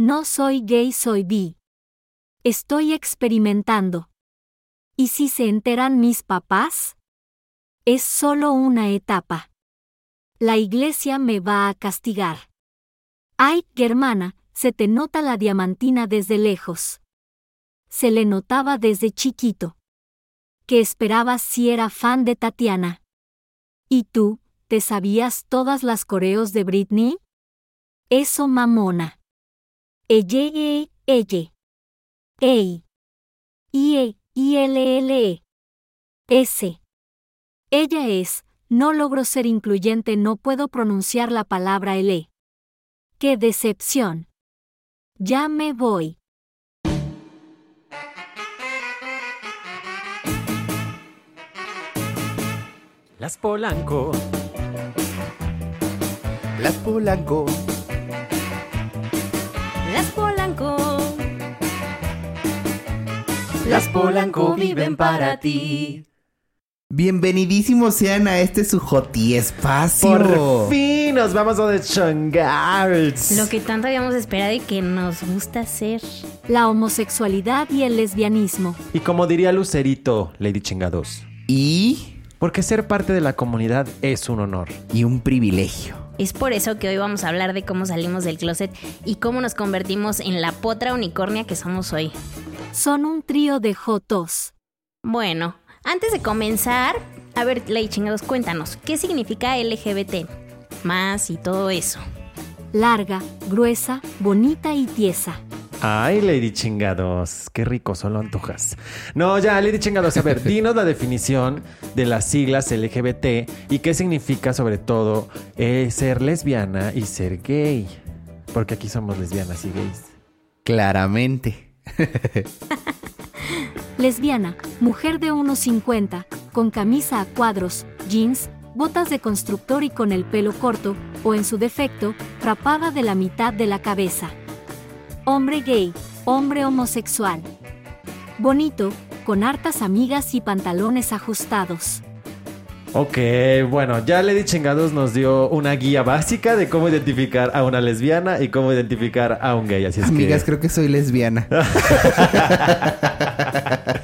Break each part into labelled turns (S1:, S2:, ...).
S1: No soy gay, soy bi. Estoy experimentando. ¿Y si se enteran mis papás? Es solo una etapa. La iglesia me va a castigar. Ay, hermana, se te nota la diamantina desde lejos. Se le notaba desde chiquito. ¿Qué esperabas si era fan de Tatiana? ¿Y tú, te sabías todas las coreos de Britney? Eso mamona. Eye, eye. Ey. IE, ILLE. S. Ella es, no logro ser incluyente, no puedo pronunciar la palabra L. ¡Qué decepción! Ya me voy.
S2: Las Polanco.
S3: Las Polanco.
S4: Las Polanco.
S3: Las Polanco viven para ti. Bienvenidísimos sean a este su Joti espacio.
S2: Por fin nos vamos a The Changars.
S4: Lo que tanto habíamos esperado y que nos gusta hacer.
S1: La homosexualidad y el lesbianismo.
S2: Y como diría Lucerito, Lady Chingados.
S3: Y.
S2: Porque ser parte de la comunidad es un honor.
S3: Y un privilegio.
S4: Es por eso que hoy vamos a hablar de cómo salimos del closet y cómo nos convertimos en la potra unicornia que somos hoy.
S1: Son un trío de jotos.
S4: Bueno, antes de comenzar, a ver, Ley Chingados, cuéntanos, ¿qué significa LGBT? Más y todo eso.
S1: Larga, gruesa, bonita y tiesa.
S2: Ay, Lady Chingados, qué rico, solo antojas. No, ya, Lady Chingados, a ver, dinos la definición de las siglas LGBT y qué significa sobre todo eh, ser lesbiana y ser gay. Porque aquí somos lesbianas y gays.
S3: Claramente.
S1: Lesbiana, mujer de 1,50, con camisa a cuadros, jeans, botas de constructor y con el pelo corto, o en su defecto, rapada de la mitad de la cabeza. Hombre gay, hombre homosexual. Bonito, con hartas amigas y pantalones ajustados.
S2: Ok, bueno, ya Lady Chingados nos dio una guía básica de cómo identificar a una lesbiana y cómo identificar a un gay. Así es
S3: Amigas,
S2: que...
S3: creo que soy lesbiana.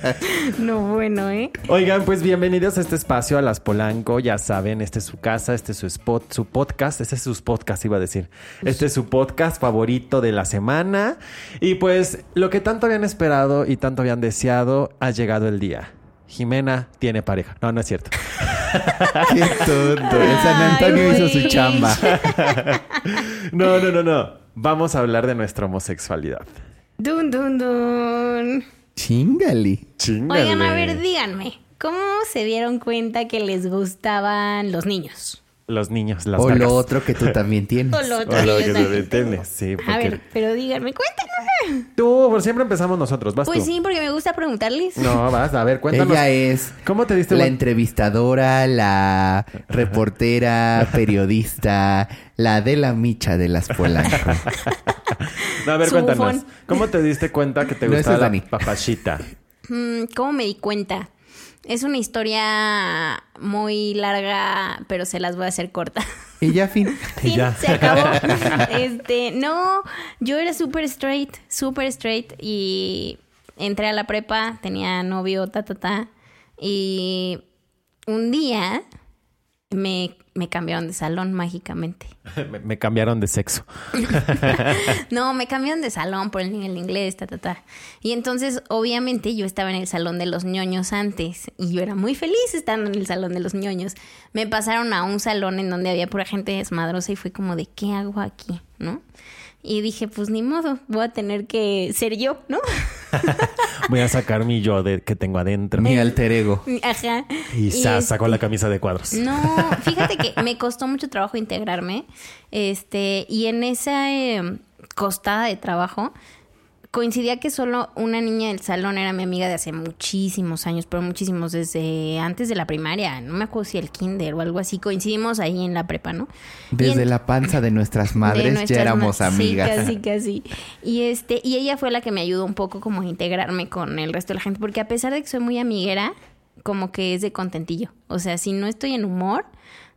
S4: No, bueno, ¿eh?
S2: Oigan, pues bienvenidos a este espacio, a Las Polanco. Ya saben, este es su casa, este es su spot, su podcast. Este es su podcast, iba a decir. Este es su podcast favorito de la semana. Y pues lo que tanto habían esperado y tanto habían deseado, ha llegado el día. Jimena tiene pareja. No, no es cierto.
S3: Qué tonto. El San Antonio
S4: Ay,
S3: hizo su chamba.
S2: No, no, no, no. Vamos a hablar de nuestra homosexualidad.
S4: Dun, dun, dun.
S3: Chingale.
S2: Chingale.
S4: Oigan, a ver, díganme, ¿cómo se dieron cuenta que les gustaban los niños?
S2: Los niños, las
S3: O lo otro que tú también tienes.
S4: O lo otro
S2: O lo
S4: que
S2: que
S4: también
S2: detienes, sí,
S4: tengo. A
S2: porque-
S4: ver, pero díganme, cuéntanos.
S2: Tú, por siempre empezamos nosotros. Vas
S4: Pues
S2: tú.
S4: sí, porque me gusta preguntarles.
S2: No, vas, a ver, cuéntanos.
S3: Ella es
S2: ¿Cómo te diste
S3: la entrevistadora, la reportera, periodista, la de la micha de las Polanco.
S2: No, a ver,
S4: Su
S2: cuéntanos.
S4: bufón.
S2: ¿Cómo te diste cuenta que te
S3: No,
S2: gustaba
S3: es
S2: la
S3: Dani.
S2: papachita?
S4: Mm, ¿Cómo me di cuenta? Es una historia muy larga, pero se las voy a hacer corta.
S3: y ya fin.
S2: Y
S4: Fin,
S2: ya.
S4: se acabó. este, no, yo era súper straight, súper straight y entré a la prepa, tenía novio, ta, ta, ta. Y un día me, me cambiaron de salón mágicamente.
S2: me, me cambiaron de sexo.
S4: No, me cambiaron de salón por el nivel de inglés, ta, ta, ta. Y entonces, obviamente, yo estaba en el salón de los ñoños antes y yo era muy feliz estando en el salón de los ñoños. Me pasaron a un salón en donde había pura gente desmadrosa y fue como de, ¿qué hago aquí? ¿No? Y dije, pues ni modo, voy a tener que ser yo, ¿no?
S2: Voy a sacar mi yo de, que tengo adentro.
S3: Mi alter ego.
S4: Ajá.
S2: Y sa,
S4: este-
S2: sacó la camisa de cuadros.
S4: No, fíjate que me costó mucho trabajo integrarme. Este, y en esa eh, costada de trabajo coincidía que solo una niña del salón era mi amiga de hace muchísimos años, pero muchísimos, desde antes de la primaria, no me acuerdo si el kinder o algo así, coincidimos ahí en la prepa, ¿no?
S3: Desde
S4: en-
S3: la panza de nuestras
S4: de
S3: madres
S4: nuestras
S3: ya éramos
S4: ma-
S3: amigas.
S4: Sí, casi, casi. Y este, y ella fue la que me ayudó un poco como a integrarme con el resto de la gente, porque a pesar de que soy muy amiguera, como que es de contentillo. O sea, si no estoy en humor,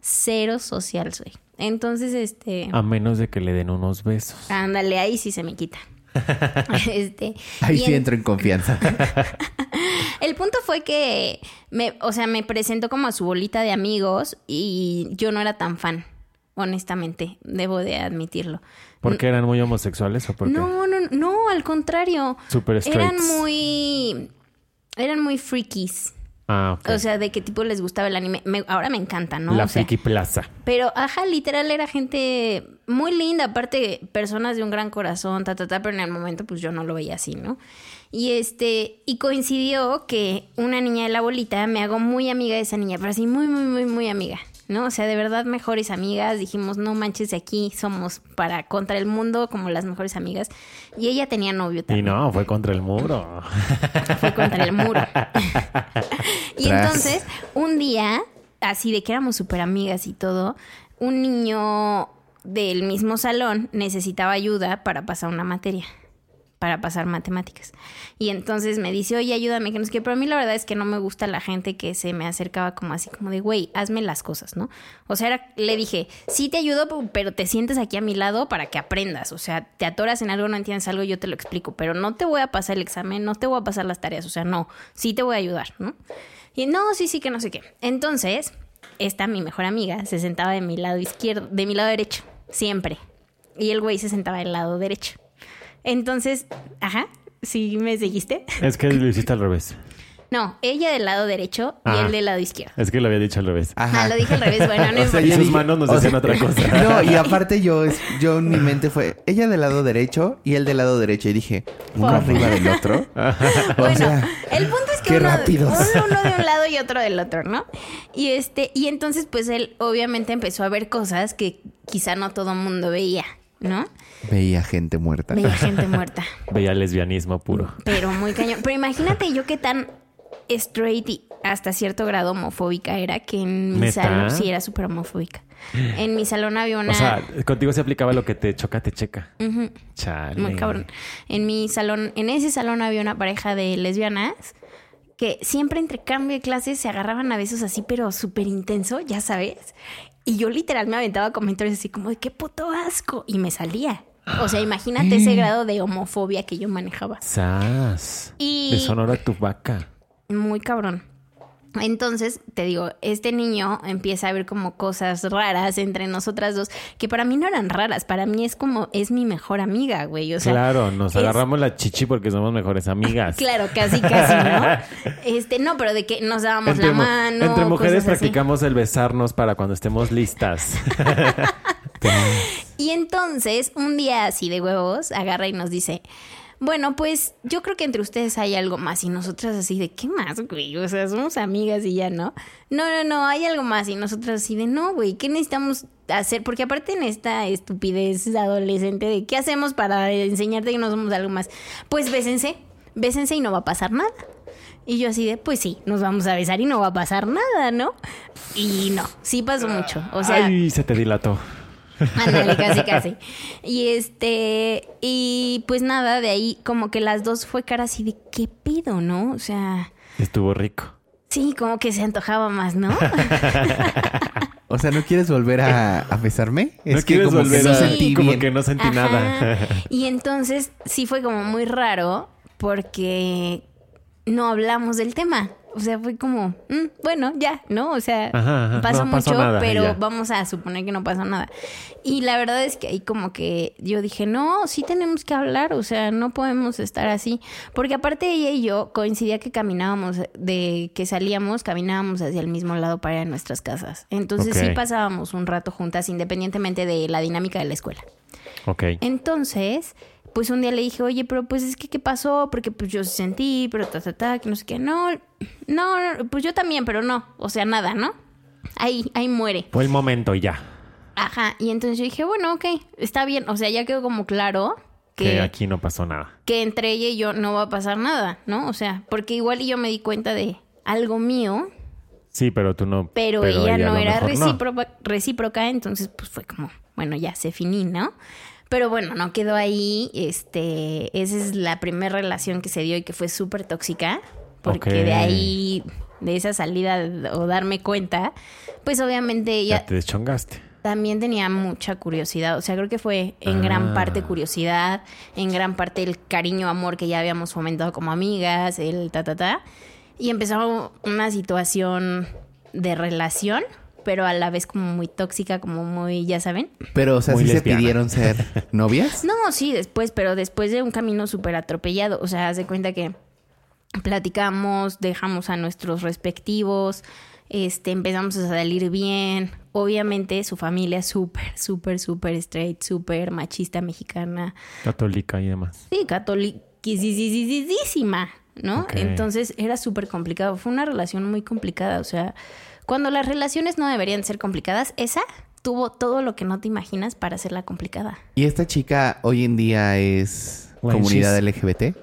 S4: cero social soy. Entonces, este...
S2: A menos de que le den unos besos.
S4: Ándale, ahí sí se me quita. este,
S3: Ahí sí
S4: en-
S3: entro en confianza.
S4: El punto fue que, me, o sea, me presentó como a su bolita de amigos y yo no era tan fan, honestamente, debo de admitirlo.
S2: ¿Por qué eran muy homosexuales o por qué?
S4: No, no, no, al contrario.
S2: Super
S4: Eran muy, eran muy freakies.
S2: Ah, ok.
S4: O sea, de qué tipo les gustaba el anime. Me- ahora me encanta, ¿no?
S2: La
S4: O sea,
S2: Friki Plaza.
S4: Pero, ajá, literal era gente muy linda, aparte personas de un gran corazón, ta, ta, ta, pero en el momento pues yo no lo veía así, ¿no? Y este, y coincidió que una niña de la bolita me hago muy amiga de esa niña, pero así muy, muy, muy, muy amiga, ¿no? O sea, de verdad mejores amigas, dijimos, no manches, de aquí somos para contra el mundo como las mejores amigas. Y ella tenía novio
S2: Y
S4: también
S2: no, fue contra el muro.
S4: fue contra el muro. y entonces, un día, así de que éramos súper amigas y todo, un niño del mismo salón necesitaba ayuda para pasar una materia, para pasar matemáticas. Y entonces me dice, oye, ayúdame, que no sé qué, pero a mí la verdad es que no me gusta la gente que se me acercaba como así, como de, güey, hazme las cosas, ¿no? O sea, era- le dije, sí te ayudo, pero te sientes aquí a mi lado para que aprendas. O sea, te atoras en algo, no entiendes algo, yo te lo explico, pero no te voy a pasar el examen, no te voy a pasar las tareas, o sea, no, sí te voy a ayudar, ¿no? Y no, sí, sí, que no sé qué. Entonces, esta, mi mejor amiga, se sentaba de mi lado izquierdo, de mi lado derecho, siempre. Y el güey se sentaba del lado derecho. Entonces, ajá, ¿sí me seguiste?
S2: Es que lo hiciste al revés.
S4: No, ella del lado derecho y él del lado izquierdo.
S2: Es que lo había dicho al revés.
S4: Ah, lo dije al revés, bueno, no
S3: O sea,
S2: Y sus manos nos
S3: o
S2: decían
S3: sea,
S2: otra cosa.
S3: No, y aparte yo, es- yo en mi mente fue ella del lado derecho y él del lado derecho. Y dije, uno arriba del otro. o
S4: Bueno,
S3: sea,
S4: el punto es que
S3: qué
S4: uno,
S3: rápidos.
S4: uno- uno de un lado y otro del otro, ¿no? Y este, y entonces, pues él obviamente empezó a ver cosas que quizá no todo mundo veía, ¿no?
S3: veía gente muerta.
S4: Veía gente muerta.
S2: Veía lesbianismo puro.
S4: Pero muy cañón. Pero imagínate yo qué tan straight y hasta cierto grado homofóbica era que en mi salón sí era súper homofóbica. En mi salón había una
S2: O sea, contigo se aplicaba lo que te choca, te checa. Chale.
S4: muy cabrón. En mi salón, en ese salón había una pareja de lesbianas que siempre entre cambio de clases se agarraban a besos así, pero súper intenso, ya sabes. Y yo literal me aventaba comentarios así como de qué puto asco. Y me salía. O sea, imagínate ese grado de homofobia que yo manejaba.
S2: Sas.
S4: Y-
S2: De Sonora tu vaca.
S4: Muy cabrón. Entonces, te digo, este niño empieza a ver como cosas raras entre nosotras dos, que para mí no eran raras, para mí es como, es mi mejor amiga, güey. O sea,
S2: claro, nos
S4: es-
S2: agarramos la chichi porque somos mejores amigas.
S4: Claro, casi, casi, ¿no? Este, no, pero de que nos dábamos
S2: Entre,
S4: la mano.
S2: entre mujeres practicamos el besarnos para cuando estemos listas.
S4: Y entonces, un día así de huevos, agarra y nos dice, bueno, pues yo creo que entre ustedes hay algo más. Y nosotras así de, ¿qué más, güey? O sea, somos amigas y ya, ¿no? No, no, no, hay algo más. Y nosotras así de, no, güey, ¿qué necesitamos hacer? Porque aparte en esta estupidez adolescente de, ¿qué hacemos para enseñarte que no somos algo más? Pues bésense, bésense y no va a pasar nada. Y yo así de, pues sí, nos vamos a besar y no va a pasar nada, ¿no? Y no, sí pasó mucho. O sea,
S2: Ay, se te dilató.
S4: Ándale, casi, casi. Y este, y pues nada, de ahí como que las dos fue cara así de qué pido, ¿no? O sea,
S2: Estuvo rico.
S4: sí, como que se antojaba más, ¿no?
S3: O sea, ¿no quieres volver a, a besarme?
S2: ¿No
S3: que
S2: quieres
S3: como que
S2: volver
S3: no
S2: a-
S3: sentí
S2: como
S3: bien.
S2: que no sentí
S4: Ajá.
S2: nada.
S4: Y entonces sí fue como muy raro porque no hablamos del tema. O sea, fue como, mm, bueno, ya, ¿no? O sea,
S2: Ajá, ajá.
S4: pasó
S2: No
S4: mucho,
S2: nada,
S4: pero
S2: ya.
S4: vamos a suponer que no pasó nada. Y la verdad es que ahí como que yo dije, no, sí tenemos que hablar, o sea, no podemos estar así. Porque aparte ella y yo coincidía que caminábamos, de que salíamos, caminábamos hacia el mismo lado para ir a nuestras casas. Entonces sí pasábamos un rato juntas, independientemente de la dinámica de la escuela.
S2: ok.
S4: Entonces, pues un día le dije, oye, pero pues es que, ¿qué pasó? Porque pues yo sentí, pero ta, ta, ta, que no sé qué. No, no, no, pues yo también, pero no. O sea, nada, ¿no? Ahí, ahí muere.
S2: Fue el momento y ya.
S4: Ajá. Y entonces yo dije, bueno, ok, está bien. O sea, ya quedó como claro
S2: Que
S4: que,
S2: aquí no pasó nada.
S4: que entre ella y yo no va a pasar nada, ¿no? O sea, porque igual y yo me di cuenta de algo mío,
S2: Sí, pero tú no.
S4: pero, ella, no era
S2: no.
S4: recíproca, recíproca, entonces pues fue como, bueno, ya se finí, ¿no? Pero bueno, no quedó ahí, este, esa es la primera relación que se dio y que fue súper tóxica, porque de ahí, de esa salida o darme cuenta, pues obviamente
S2: Ya
S4: ella
S2: te deschongaste.
S4: también tenía mucha curiosidad. O sea, creo que fue en gran
S2: Ah.
S4: parte curiosidad, en gran parte el cariño, amor que ya habíamos fomentado como amigas, el ta, ta, ta. Y empezó una situación de relación, pero a la vez como muy tóxica, como muy, ya saben.
S3: Pero, o sea,
S2: Muy
S3: ¿sí
S2: lesbiana.
S3: se pidieron ser novias?
S4: No, sí, después, pero después de un camino súper atropellado. O sea, haz de cuenta que platicamos, dejamos a nuestros respectivos, este, empezamos a salir bien. Obviamente su familia súper, súper, súper straight, súper machista mexicana.
S2: Católica y demás.
S4: Sí, catoliquísima, ¿no?
S2: Ok.
S4: Entonces era súper complicado. Fue una relación muy complicada. O sea, cuando las relaciones no deberían ser complicadas, esa tuvo todo lo que no te imaginas para hacerla complicada.
S3: ¿Y esta chica hoy en día es
S2: Well,
S3: comunidad
S2: she's-
S3: LGBT?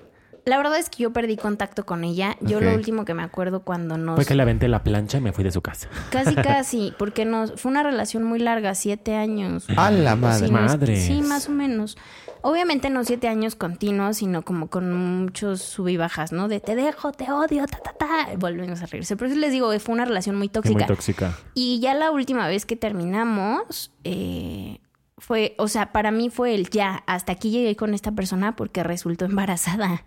S4: La verdad es que yo perdí contacto con ella. Yo lo último que me acuerdo cuando nos...
S2: Fue que le aventé la plancha y me fui de su casa.
S4: Casi, casi, porque nos... Fue una relación muy larga, siete años.
S3: ¡A la madre!
S4: Sí. Sí, más o menos. Obviamente no siete años continuos, sino como con muchos sub y bajas, ¿no? De te dejo, te odio, ta, ta, ta. Volvemos a reírse. Por eso les digo, fue una relación muy
S2: Sí,
S4: tóxica.
S2: Muy tóxica.
S4: Y ya la última vez que terminamos, eh, fue, o sea, para mí fue el ya, hasta aquí llegué con esta persona porque resultó embarazada.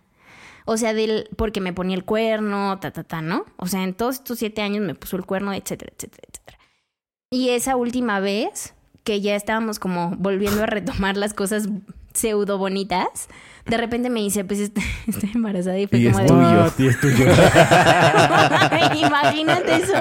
S4: O sea, del, porque me ponía el cuerno, ta, ta, ta, ¿no? O sea, en todos estos siete años me puso el cuerno, etcétera, etcétera, etcétera. Y esa última vez, que ya estábamos como volviendo a retomar las cosas pseudo bonitas, de repente me dice, pues est- estoy embarazada y fue
S3: Y
S4: como
S3: es
S4: de...
S3: tuyo.
S2: What? Y es tuyo.
S4: Imagínate eso.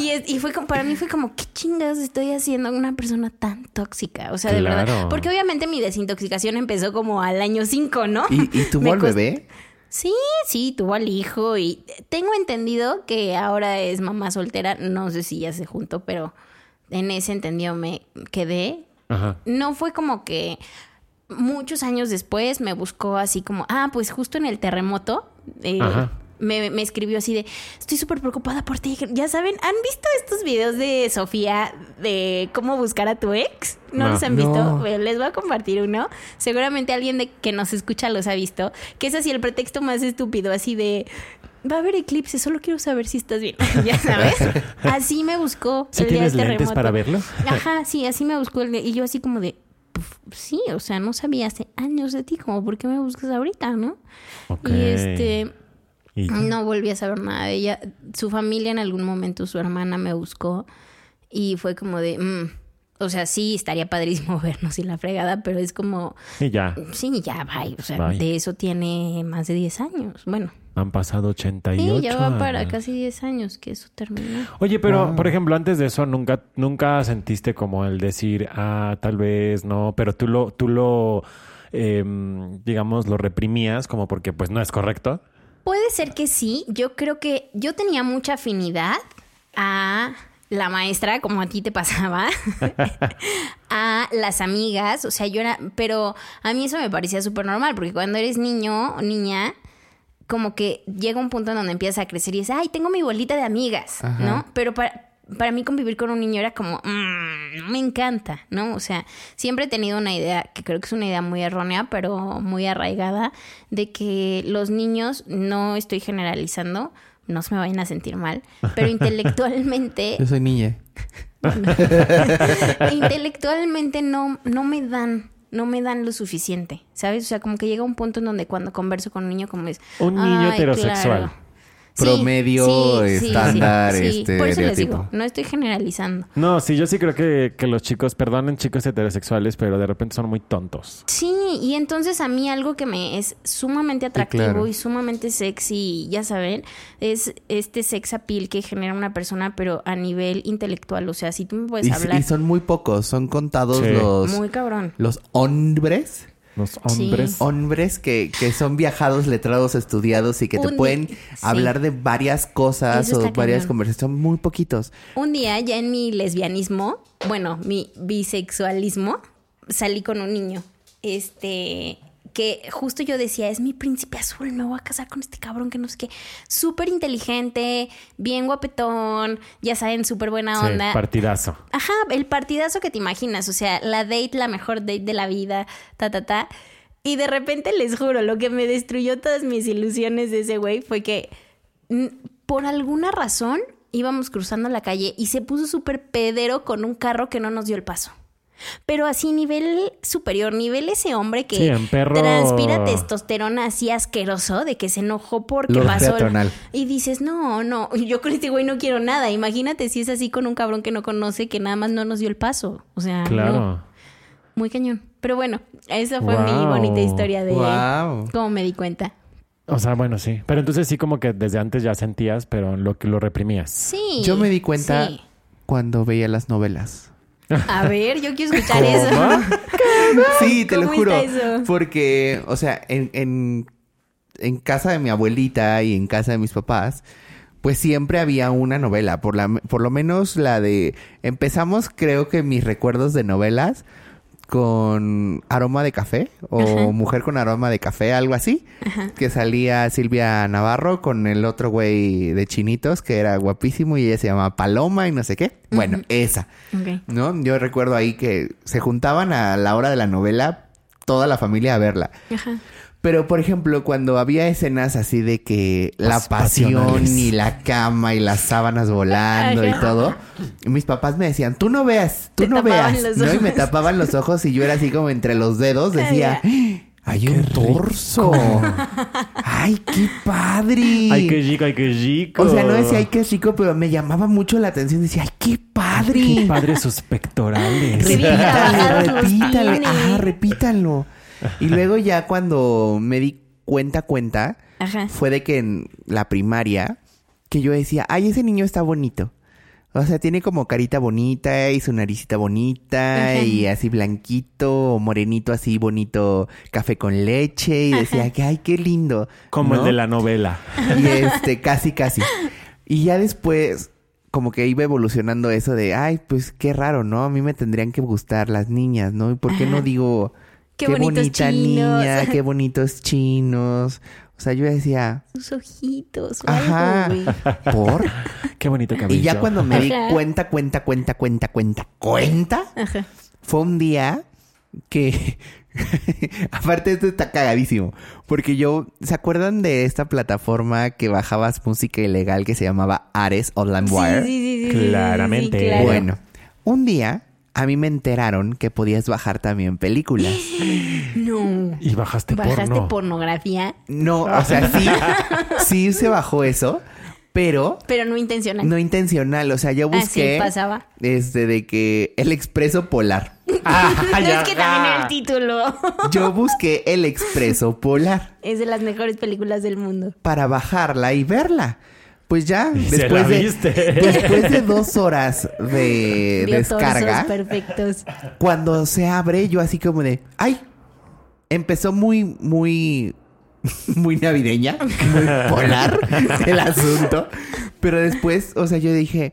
S4: Y, es- y fue como, para mí fue como, ¿qué chingados estoy haciendo con una persona tan tóxica? O sea, de verdad. Porque obviamente mi desintoxicación empezó como al año 5, ¿no?
S3: ¿Y, y tuvo
S4: Me
S3: al
S4: cost-
S3: bebé?
S4: Sí, sí, tuvo al hijo y tengo entendido que ahora es mamá soltera. No sé si ya se juntó, pero en ese entendido me quedé.
S2: Ajá.
S4: No fue como que muchos años después me buscó así como, ah, pues justo en el terremoto. eh,
S2: Ajá.
S4: Me, me escribió así de, estoy súper preocupada por ti. Ya saben, ¿han visto estos videos de Sofía de cómo buscar a tu ex? ¿No,
S2: No.
S4: los han visto?
S3: No.
S4: Bueno, les voy a compartir uno. Seguramente alguien de que nos escucha los ha visto. Que es así el pretexto más estúpido, así de... Va a haber eclipse, solo quiero saber si estás bien. ya sabes. Así me buscó.
S2: ¿Sí
S4: el día del
S2: tienes lentes
S4: terremoto.
S2: para verlo?
S4: Ajá, sí, así me buscó. el día- Y yo así como de... "Puf, Sí, o sea, no sabía hace años de ti, como, ¿por qué me buscas ahorita, no?
S2: Ok.
S4: Y este...
S2: Y-
S4: No volví a saber nada de ella. Su familia en algún momento, su hermana me buscó y fue como de, mm, o sea, sí, estaría padrísimo vernos y la fregada, pero es como,
S2: y ya.
S4: sí, ya, bye. O sea,
S2: Bye.
S4: de eso tiene más de 10 años. Bueno,
S2: Han pasado 88
S4: sí, ya va para casi 10 años que eso terminó.
S2: Oye, pero
S3: Wow.
S2: por ejemplo, antes de eso, nunca, nunca sentiste como el decir, ah, tal vez no, pero tú lo, tú lo, em, digamos, lo reprimías como porque pues no es correcto.
S4: Puede ser que sí. Yo creo que yo tenía mucha afinidad a la maestra, como a ti te pasaba, a las amigas. O sea, yo era. Pero a mí eso me parecía súper normal, porque cuando eres niño o niña, como que llega un punto en donde empiezas a crecer y dices, ay, tengo mi bolita de amigas,
S3: Ajá.
S4: ¿no? Pero para. Para mí convivir con un niño era como, "Mm, no me encanta, ¿no? O sea, siempre he tenido una idea, que creo que es una idea muy errónea, pero muy arraigada, de que los niños, no estoy generalizando, no se me vayan a sentir mal, pero intelectualmente,
S3: Yo soy niña.
S4: intelectualmente no, no me dan, no me dan lo suficiente, ¿sabes? O sea, como que llega un punto en donde cuando converso con un niño como es...
S2: Un niño
S4: "Ay,
S2: heterosexual.
S4: claro".
S3: Promedio, estándar, este,
S4: Por eso les digo, no estoy generalizando.
S2: No, sí, yo sí creo que, que los chicos, perdonen chicos heterosexuales, pero de repente son muy tontos.
S4: Sí, y entonces a mí algo que me es sumamente atractivo
S3: claro.
S4: y sumamente sexy, ya saben, es este sex appeal que genera una persona, pero a nivel intelectual. O sea, si tú me puedes
S3: Y,
S4: hablar
S3: y son muy pocos, son contados
S2: Sí.
S3: los,
S4: muy cabrón.
S3: los hombres.
S2: Los
S4: Sí.
S2: hombres.
S3: Hombres que, que son viajados, letrados, estudiados y que te
S4: Un-
S3: pueden
S4: sí.
S3: hablar de varias cosas
S4: Eso
S3: o varias
S4: cañón.
S3: conversaciones. Son muy poquitos.
S4: Un día ya en mi lesbianismo, bueno, mi bisexualismo, salí con un niño. Este, que justo yo decía, es mi príncipe azul, me voy a casar con este cabrón que no sé qué. Súper inteligente, bien guapetón, ya saben, súper buena
S2: Sí,
S4: onda.
S2: partidazo.
S4: Ajá, el partidazo que te imaginas, o sea, la date, la mejor date de la vida, ta, ta, ta. Y de repente les juro, lo que me destruyó todas mis ilusiones de ese güey fue que por alguna razón íbamos cruzando la calle y se puso súper pedero con un carro que no nos dio el paso. Pero así nivel superior, nivel ese hombre que
S2: Sí, perro-
S4: transpira testosterona así asqueroso de que se enojó porque pasó. el-
S3: peatonal.
S4: Y dices, no, no, yo con este güey no quiero nada. Imagínate si es así con un cabrón que no conoce que nada más no nos dio el paso. O sea,
S2: Claro.
S4: no, muy cañón. Pero bueno, esa fue mi bonita historia de
S3: Wow.
S4: cómo me di cuenta.
S2: O sea, bueno, sí. Pero entonces sí como que desde antes ya sentías, pero lo que lo reprimías.
S4: Sí.
S3: Yo me di cuenta
S4: sí.
S3: cuando veía las novelas.
S4: A ver, yo quiero escuchar eso.
S3: Sí, te lo
S4: ¿Cómo
S3: juro.
S4: está eso?
S3: Porque, o sea, en, en, en casa de mi abuelita y en casa de mis papás, pues siempre había una novela. Por, la, por lo menos la de... Empezamos, creo que mis recuerdos de novelas con aroma de café o mujer con aroma de café, algo así. Que salía Silvia Navarro con el otro güey de chinitos que era guapísimo y ella se llamaba Paloma y no sé qué. Bueno, esa. ¿no? Yo recuerdo ahí que se juntaban a la hora de la novela toda la familia a verla.
S4: Ajá.
S3: Pero, por ejemplo, cuando había escenas así de que la
S2: Pas-
S3: pasión y la cama y las sábanas volando y todo, mis papás me decían, tú no veas, tú
S4: Te
S3: no veas. ¿no? Y me tapaban los ojos y yo era así como entre los dedos, decía, "¡Ah! hay un torso. ¡Ay, qué padre!
S2: Ay, qué chico, ay, qué chico.
S3: O sea, no decía, ay, qué chico, pero me llamaba mucho la atención. Decía, ay, qué padre.
S2: Qué padre sus pectorales.
S3: Repítale,
S4: tiene.
S3: ajá, repítalo. Y luego ya cuando me di cuenta, cuenta,
S4: Ajá.
S3: fue de que en la primaria, que yo decía, ay, ese niño está bonito. O sea, tiene como carita bonita y su naricita bonita
S4: Ajá.
S3: y así blanquito o morenito así bonito, café con leche y decía que ay, qué lindo.
S2: Como el de la novela.
S3: Y este, casi, casi. Y ya después, como que iba evolucionando eso de, ay, pues qué raro, ¿no? A mí me tendrían que gustar las niñas, ¿no? ¿Y por qué no digo,
S4: Qué
S3: qué, bonita
S4: chinos"?
S3: niña, qué bonitos chinos? O sea, yo decía,
S4: Sus ojitos. o
S3: ajá,
S4: algo.
S3: ¿por?
S2: Qué bonito cabello.
S3: Y ya cuando me di cuenta, cuenta, cuenta, cuenta, cuenta, cuenta,
S4: Ajá.
S3: fue un día que... Aparte esto está cagadísimo. Porque yo... ¿Se acuerdan de esta plataforma que bajabas música ilegal que se llamaba Ares o
S4: sí, sí, sí, sí, sí,
S2: Claramente.
S4: sí, claro.
S3: Bueno, un día a mí me enteraron que podías bajar también películas.
S4: No.
S2: Y bajaste,
S4: ¿Bajaste
S2: porno.
S4: pornografía?
S3: No, o sea, sí, sí se bajó eso, pero
S4: Pero no intencional.
S3: no intencional. O sea, yo
S4: Ah,
S3: busqué
S4: pasaba.
S3: este de que el expreso polar.
S2: Ah,
S4: No,
S2: ya,
S4: es que también
S2: ah.
S4: el título
S3: Yo busqué el expreso polar
S4: es de las mejores películas del mundo.
S3: para bajarla y verla. Pues ya,
S2: se
S3: después de, después de dos horas de
S4: Vio
S3: descarga,
S4: perfectos.
S3: cuando se abre, yo así como de, ay, empezó muy, muy, muy navideña, muy polar el asunto. Pero después, o sea, yo dije,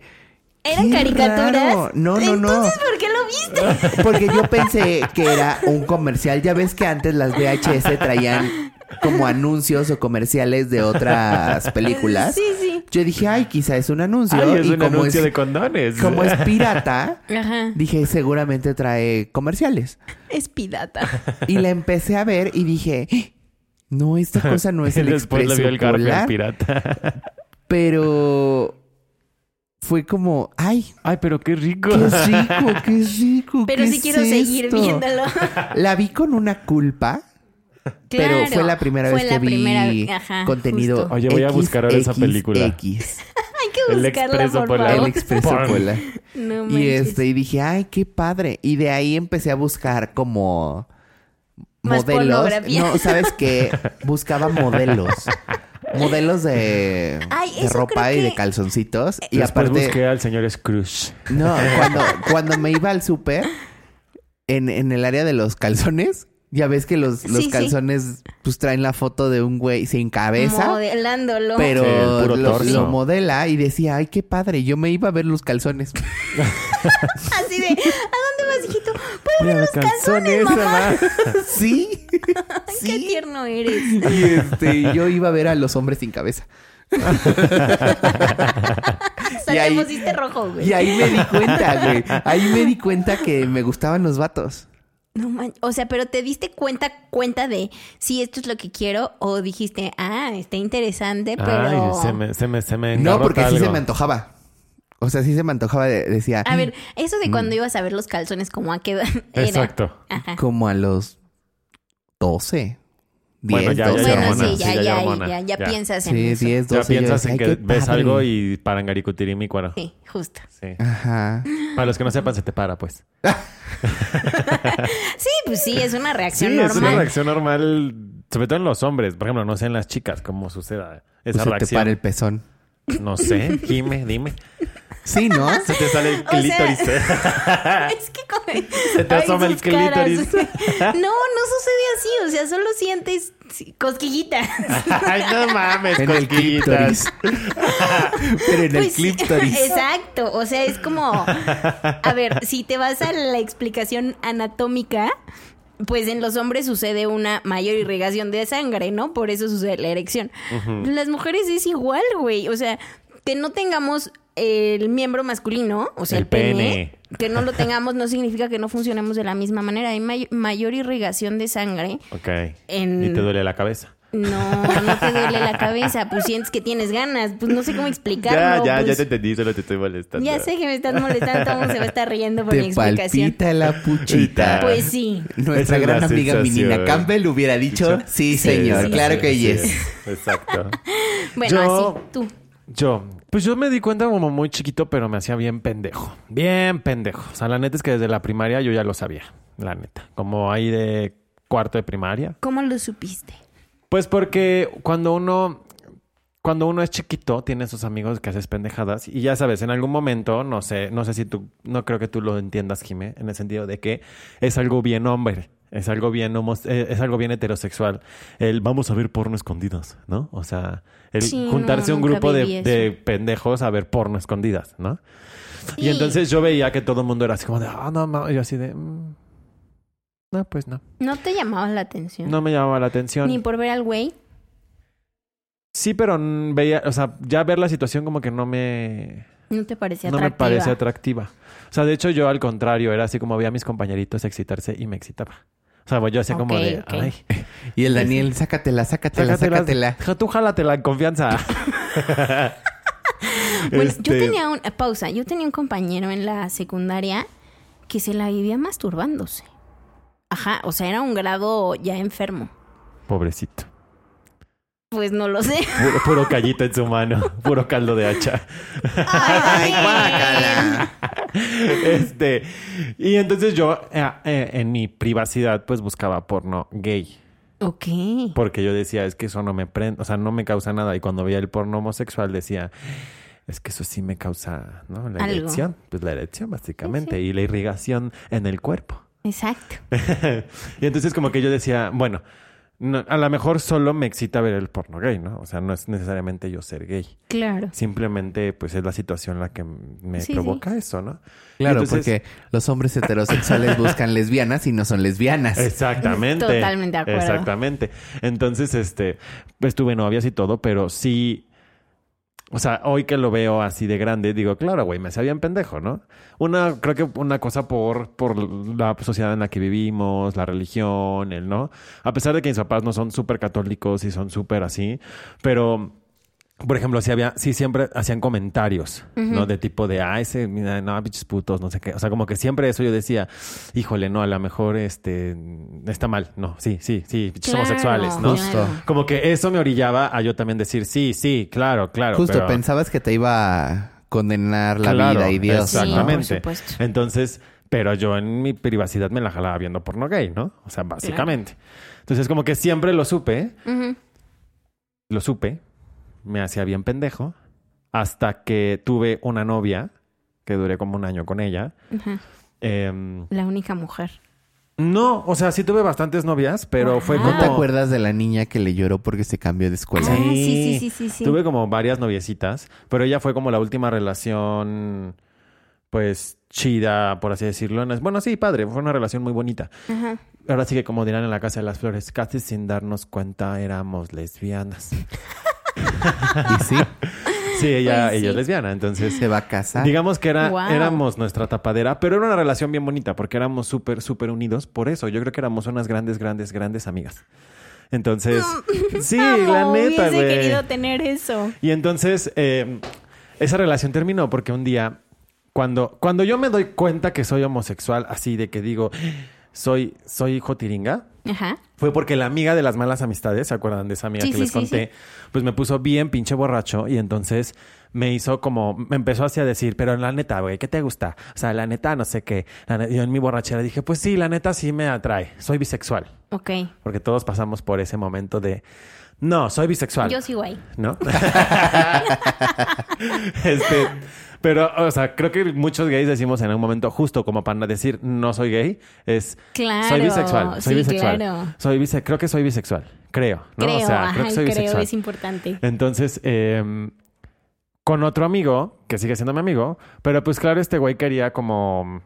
S4: ¿Eran
S3: "Qué
S4: caricaturas?
S3: raro". No, no, no.
S4: Entonces, ¿por qué lo viste?
S3: Porque yo pensé que era un comercial. Ya ves que antes las VHS traían como anuncios o comerciales de otras películas.
S4: Sí, sí.
S3: Yo dije, ay, quizá es un anuncio.
S2: Ay, es
S3: y
S2: un
S3: como
S2: anuncio
S3: es,
S2: de condones.
S3: como es pirata,
S4: Ajá.
S3: dije, seguramente trae comerciales.
S4: Es pirata.
S3: Y la empecé a ver y dije, "Eh, no, esta cosa no es el
S2: Después le
S3: expreso
S2: vio el Garfield
S3: polar",
S2: pirata.
S3: Pero fue como, ay,
S2: Ay, pero qué rico.
S3: qué rico, qué rico.
S4: Pero
S3: ¿qué
S4: sí
S3: es
S4: quiero seguir
S3: esto?".
S4: viéndolo.
S3: La vi con una culpa. Pero fue la primera
S4: fue
S3: vez que vi
S4: primera- ajá,
S3: contenido.
S4: justo.
S2: Oye, voy a buscar ahora esa película.
S4: Hay que
S2: El
S4: buscarla,
S2: expreso
S4: por
S2: polar.
S3: El expreso polar.
S4: No
S3: Y este, y dije, ay, qué padre. Y de ahí empecé a buscar como
S4: Más
S3: modelos. No, ¿sabes qué? Buscaba modelos. Modelos de,
S4: Ay,
S3: de
S4: eso
S3: ropa y de calzoncitos. Y
S2: Después
S3: aparte,
S2: busqué al señor Scrooge.
S3: no, cuando, cuando me iba al súper, en, en el área de los calzones, ya ves que los, los
S4: Sí, sí.
S3: calzones pues traen la foto de un güey sin cabeza.
S4: Modelándolo.
S3: Pero
S2: Sí, el puro
S3: lo, modela y decía, ay, qué padre. Yo me iba a ver los calzones.
S4: Así de, ¿a dónde vas, hijito? ¿Puedo ver los calzones, mamá?
S3: sí.
S4: Ay, qué tierno eres.
S3: Y este, yo iba a ver a los hombres sin cabeza. Y ahí-
S4: pusiste rojo, güey.
S3: Y ahí me di cuenta, güey. Ahí me di cuenta que me gustaban los vatos.
S4: No man... O sea, pero te diste cuenta, cuenta de si esto es lo que quiero o dijiste, ah, está interesante, pero...
S2: Ay, se me, se me, se me
S3: No, porque sí se
S2: algo.
S3: me antojaba. O sea, sí se me antojaba, de- decía...
S4: A ver, eso de
S3: Mm.
S4: cuando ibas a ver los calzones, como a qué edad era?
S2: Exacto.
S4: Ajá.
S3: Como a los 12. 10,
S2: Bueno, ya- ya
S3: 12
S2: hay
S4: Bueno, sí, ya,
S2: ya hay
S4: ya,
S2: hormonas,
S4: ya, ya
S2: ya.
S4: piensas en
S3: Sí,
S4: eso.
S3: 10,
S2: Ya
S3: 12. yo
S2: piensas
S3: decía,
S2: en que
S3: "Ay, qué
S2: ves
S3: padre".
S2: algo y parangaricutirim y cuero.
S4: Sí, justo.
S2: Sí.
S3: Ajá.
S2: Para los que no sepan, se te para, pues.
S4: Sí, pues sí, es una
S2: Sí,
S4: reacción
S2: es una
S4: normal.
S2: reacción normal, sobre todo en los hombres. Por ejemplo, no sé en las chicas cómo suceda
S3: Pues
S2: esa
S3: se te
S2: reacción.
S3: para el pezón.
S2: No sé, Jime, dime.
S3: Sí, ¿no?
S2: Se te sale el
S4: O sea-
S2: clítoris.
S4: Es que.
S2: Se te asoma el clítoris.
S4: No, no sucede así. O sea, solo sientes cosquillitas.
S2: Ay, no mames,
S3: En el
S2: cosquillitas.
S3: Pero en el
S4: Pues sí,
S3: clítoris.
S4: Exacto. O sea, es como... A ver, si te vas a la explicación anatómica... Pues en los hombres sucede una mayor irrigación de sangre, ¿no? Por eso sucede la erección. Las mujeres es igual, güey. O sea, que no tengamos el miembro masculino, o sea, el,
S2: El
S4: pene,
S2: pene.
S4: que no lo tengamos no significa que no funcionemos de la misma manera. Hay may- mayor irrigación de sangre.
S2: Ok.
S4: En-
S2: Y te duele la cabeza.
S4: No, no te duele la cabeza, pues sientes que tienes ganas. Pues no sé cómo
S2: Ya,
S4: explicarlo.
S2: ya, ya
S4: pues,
S2: te entendí, solo te estoy molestando.
S4: ya sé que me estás molestando, todo el mundo se va a estar riendo por mi
S3: Te
S4: explicación.
S3: palpita la puchita.
S4: Pues sí.
S3: Nuestra
S2: es
S3: gran amiga mi
S2: sensación.
S3: Nina Campbell hubiera dicho, sí,
S2: Sí,
S3: señor,
S2: sí,
S3: claro
S2: sí,
S3: que
S2: sí.
S3: yes.
S2: Exacto.
S4: Bueno,
S2: Yo-
S4: así, tú.
S2: Yo, pues yo me di cuenta como muy chiquito, pero me hacía bien pendejo. Bien pendejo. O sea, la neta es que desde la primaria yo ya lo sabía. La neta. Como ahí de cuarto de primaria.
S4: ¿Cómo lo supiste?
S2: Pues porque cuando uno, cuando uno es chiquito, tiene sus amigos que haces pendejadas y ya sabes, en algún momento, no sé, no sé si tú, no creo que tú lo entiendas, Jimé, en el sentido de que es algo bien hombre, es algo bien eh, es algo bien heterosexual. El vamos a ver porno escondidas, ¿no? O sea, el
S4: Sí,
S2: juntarse
S4: no,
S2: un grupo de, de pendejos a ver porno escondidas, ¿no? Y entonces yo veía que todo el mundo era así como de, ah, no, no, y yo así de, "Mm, no, pues no.
S4: ¿No te llamaba la atención?
S2: No me llamaba la atención.
S4: Ni por ver al güey.
S2: Sí, pero veía, o sea, ya ver la situación como que no me,
S4: No te parecía
S2: no me
S4: atractiva.
S2: parece atractiva. O sea, de hecho yo al contrario, era así como veía a mis compañeritos excitarse y me excitaba. O sea, pues yo hacía como de, ay,
S3: Y el Daniel, sácatela, sácatela,
S2: sácatela,
S3: sácatela.
S2: Tú jálatela en confianza.
S4: Bueno, yo
S2: Este,
S4: tenía un... eh, Pausa. Yo tenía un compañero en la secundaria que se la vivía masturbándose. Ajá, o sea, era un grado ya enfermo.
S2: Pobrecito.
S4: Pues no lo sé.
S2: Puro, puro callito en su mano. Puro caldo de hacha.
S3: Ay, guácala.
S2: Este. Y entonces yo, eh, eh, en mi privacidad, pues buscaba porno gay.
S4: Ok.
S2: Porque yo decía, es que eso no me prende, o sea, no me causa nada. Y cuando veía el porno homosexual decía, es que eso sí me causa, ¿no? La
S4: Algo.
S2: erección. Pues la erección, básicamente. Y la irrigación en el cuerpo.
S4: Exacto.
S2: y entonces como que yo decía, bueno, no- a lo mejor solo me excita ver el porno gay, ¿no? O sea, no es necesariamente yo ser gay.
S4: Claro.
S2: Simplemente, pues es la situación la que me
S4: Sí,
S2: provoca eso, ¿no?
S3: Claro,
S2: Entonces-
S3: porque los hombres heterosexuales buscan lesbianas y no son lesbianas.
S2: Exactamente.
S4: Totalmente de acuerdo.
S2: Exactamente. Entonces, este, pues tuve novias y todo, pero sí. O sea, hoy que lo veo así de grande, digo, claro, güey, me hacía bien pendejo, ¿no? Una, creo que una cosa por, por la sociedad en la que vivimos, la religión, el, ¿no? A pesar de que mis papás no son súper católicos y son súper así, pero por ejemplo, si había, sí siempre hacían comentarios, ¿no? De tipo de, ah, ese, mira, no, bichos putos, no sé qué. O sea, como que siempre eso yo decía, híjole, no, a lo mejor este está mal. No, sí, sí, sí, bichos
S4: Claro,
S2: homosexuales, ¿no?
S3: Justo.
S2: Como que eso me orillaba a yo también decir, sí, sí, claro, claro.
S3: Justo
S2: pero-
S3: pensabas que te iba a condenar la
S2: Claro,
S3: vida y Dios.
S4: Sí.
S2: Exactamente.
S4: por supuesto.
S2: Entonces, pero yo en mi privacidad me la jalaba viendo porno gay, ¿no? O sea, básicamente. Entonces, como que siempre lo supe, lo supe, me hacía bien pendejo, hasta que tuve una novia, que duré como un año con ella.
S4: Ajá.
S2: Em,
S4: La única mujer.
S2: no, o sea, sí tuve bastantes novias, pero fue como...
S3: ¿No te acuerdas de la niña que le lloró porque se cambió de escuela?
S4: Ah, sí, sí, sí, sí, sí.
S2: Tuve como varias noviecitas, pero ella fue como la última relación, pues, chida, por así decirlo. No es- Bueno, sí, padre, fue una relación muy bonita.
S4: Ajá.
S2: Ahora sí que como dirán en la Casa de las Flores, casi sin darnos cuenta éramos lesbianas.
S3: Y sí,
S2: Sí, ella,
S4: Pues sí.
S2: ella es lesbiana, entonces...
S3: se va a casar.
S2: Digamos que era,
S4: Wow.
S2: éramos nuestra tapadera, pero era una relación bien bonita porque éramos súper, súper unidos. Por eso, yo creo que éramos unas grandes, grandes, grandes amigas. Entonces, sí, la neta,
S4: hubiese
S2: güey.
S4: querido tener eso.
S2: Y entonces, eh, esa relación terminó porque un día, cuando, cuando yo me doy cuenta que soy homosexual, así de que digo, soy, soy jotiringa,
S4: Ajá.
S2: fue porque la amiga de las malas amistades, ¿se acuerdan de esa amiga
S4: Sí,
S2: que
S4: sí,
S2: les
S4: sí,
S2: conté? Pues me puso bien pinche borracho y entonces me hizo como, me empezó así a decir, pero la neta, güey, ¿qué te gusta? O sea, la neta, no sé qué. La yo en mi borrachera dije, pues sí, la neta sí me atrae, soy bisexual.
S4: Ok.
S2: Porque todos pasamos por ese momento de, no, soy bisexual.
S4: Yo sigo ahí.
S2: ¿no? este, pero, o sea, creo que muchos gays decimos en un momento justo como para decir no soy gay, es
S4: Claro,
S2: soy bisexual, soy
S4: sí,
S2: bisexual.
S4: claro.
S2: Soy bise creo que soy bisexual, creo, ¿no?
S4: Creo,
S2: o sea,
S4: ajá,
S2: creo que soy
S4: creo,
S2: bisexual.
S4: es importante.
S2: Entonces, eh, con otro amigo, que sigue siendo mi amigo, pero pues claro, este güey quería como,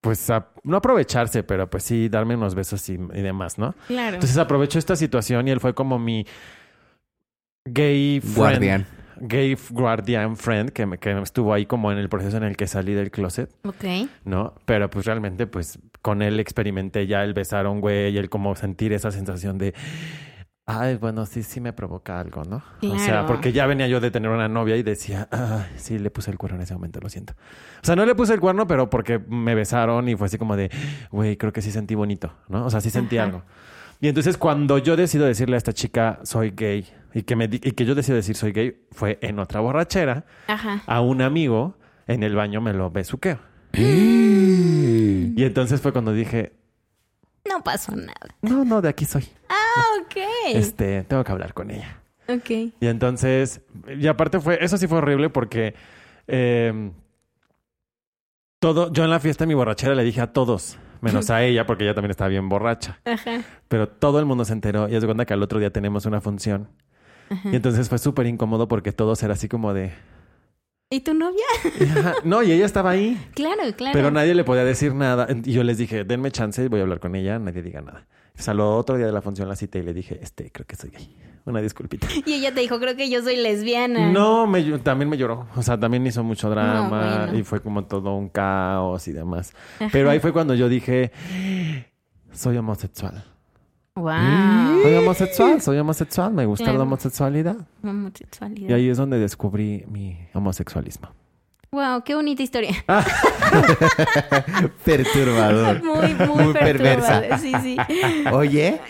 S2: pues, a- no aprovecharse, pero pues sí, darme unos besos y, y demás, ¿no?
S4: Claro.
S2: Entonces aprovechó esta situación y él fue como mi gay friend.
S3: Guardián.
S2: Gay guardian friend que, me, que estuvo ahí como en el proceso en el que salí del closet,
S4: ok.
S2: ¿no? Pero pues realmente pues con él experimenté ya el besar a un güey y el como sentir esa sensación de... Ay, bueno, sí, sí me provoca algo, ¿no? O sea, porque ya venía yo de tener una novia y decía, ay, sí, le puse el cuerno en ese momento, lo siento. O sea, no le puse el cuerno, pero porque me besaron y fue así como de, güey, creo que sí sentí bonito, ¿no? O sea, sí sentí
S4: Ajá.
S2: algo. Y entonces cuando yo decido decirle a esta chica, soy gay, y que, me, di- y que yo decido decir soy gay, fue en otra borrachera,
S4: Ajá.
S2: a un amigo en el baño me lo besuqueo. y entonces fue cuando dije,
S4: No pasó nada.
S2: no, no, de aquí soy.
S4: Ah, ok.
S2: Este, tengo que hablar con ella.
S4: Ok.
S2: Y entonces, y aparte fue, eso sí fue horrible porque eh, todo, yo en la fiesta de mi borrachera le dije a todos, menos a ella, porque ella también estaba bien borracha.
S4: Ajá.
S2: Pero todo el mundo se enteró y es cuenta que al otro día tenemos una función. Y entonces fue súper incómodo porque todos era así como de...
S4: ¿Y tu novia?
S2: "Ajá". No, y ella estaba ahí.
S4: Claro, claro.
S2: Pero nadie le podía decir nada. Y yo les dije, denme chance y voy a hablar con ella, nadie diga nada. O sea, al otro día de la función la cité y le dije, este, creo que soy gay. Una disculpita.
S4: Y ella te dijo, creo que yo soy lesbiana.
S2: No, me, también me lloró. O sea, también hizo mucho drama
S4: No, bueno.
S2: y fue como todo un caos y demás.
S4: Ajá.
S2: Pero ahí fue cuando yo dije, soy homosexual.
S4: Wow.
S2: Soy homosexual, soy homosexual, me gusta
S4: Claro.
S2: la homosexualidad.
S4: Homosexualidad.
S2: Y ahí es donde descubrí mi homosexualismo.
S4: Wow, qué bonita historia.
S3: Perturbador.
S4: Muy, muy,
S3: Muy perversa.
S4: Sí, sí.
S3: Oye.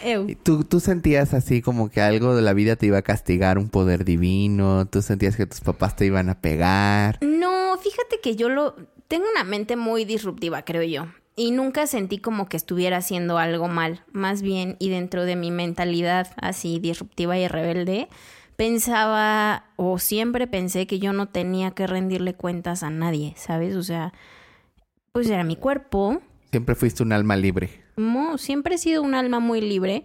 S3: ¿tú, tú sentías así como que algo de la vida te iba a castigar, un poder divino, tú sentías que tus papás te iban a pegar.
S4: No, fíjate que yo lo tengo una mente muy disruptiva, creo yo. Y nunca sentí como que estuviera haciendo algo mal. Más bien, y dentro de mi mentalidad así disruptiva y rebelde, pensaba o siempre pensé que yo no tenía que rendirle cuentas a nadie, ¿sabes? O sea, pues era mi cuerpo.
S3: Siempre fuiste un alma libre.
S4: No, siempre he sido un alma muy libre.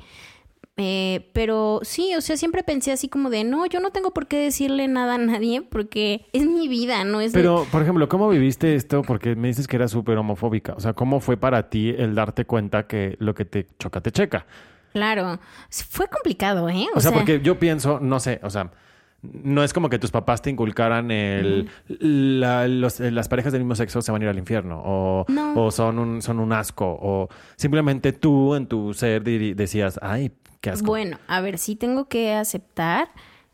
S4: Eh, pero sí, o sea, siempre pensé así como de, no, yo no tengo por qué decirle nada a nadie porque es mi vida, no es
S2: Pero, por ejemplo, ¿cómo viviste esto? Porque me dices que eras súper homofóbica. O sea, ¿cómo fue para ti el darte cuenta que lo que te choca, te checa?
S4: Claro, fue complicado, ¿eh?
S2: O, sea, porque yo pienso, no sé, o sea, no es como que tus papás te inculcaran el la- los- eh, las parejas del mismo sexo se van a ir al infierno o,
S4: No.
S2: o son un son un asco o simplemente tú en tu ser decías, "Ay, qué asco."
S4: Bueno, a ver, sí tengo que aceptar